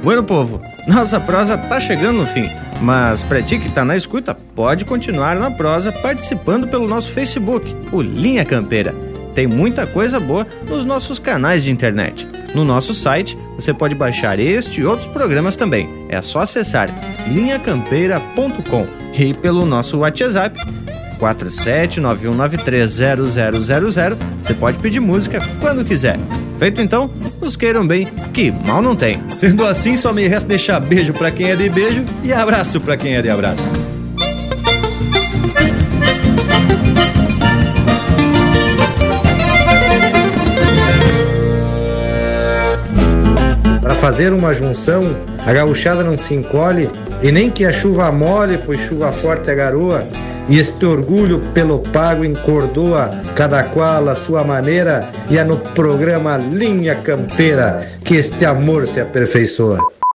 Bueno, povo, nossa prosa tá chegando no fim. Mas pra ti que tá na escuta, pode continuar na prosa participando pelo nosso Facebook, o Linha Campeira. Tem muita coisa boa nos nossos canais de internet. No nosso site, você pode baixar este e outros programas também. É só acessar linhacampeira.com e pelo nosso WhatsApp 47919300000, você pode pedir música quando quiser. Feito então, nos queiram bem, que mal não tem. Sendo assim, só me resta deixar beijo pra quem é de beijo e abraço pra quem é de abraço. Para fazer uma junção, a gauchada não se encolhe, e nem que a chuva mole, pois chuva forte é garoa, e este orgulho pelo pago encordoa, cada qual a sua maneira, e é no programa Linha Campeira que este amor se aperfeiçoa.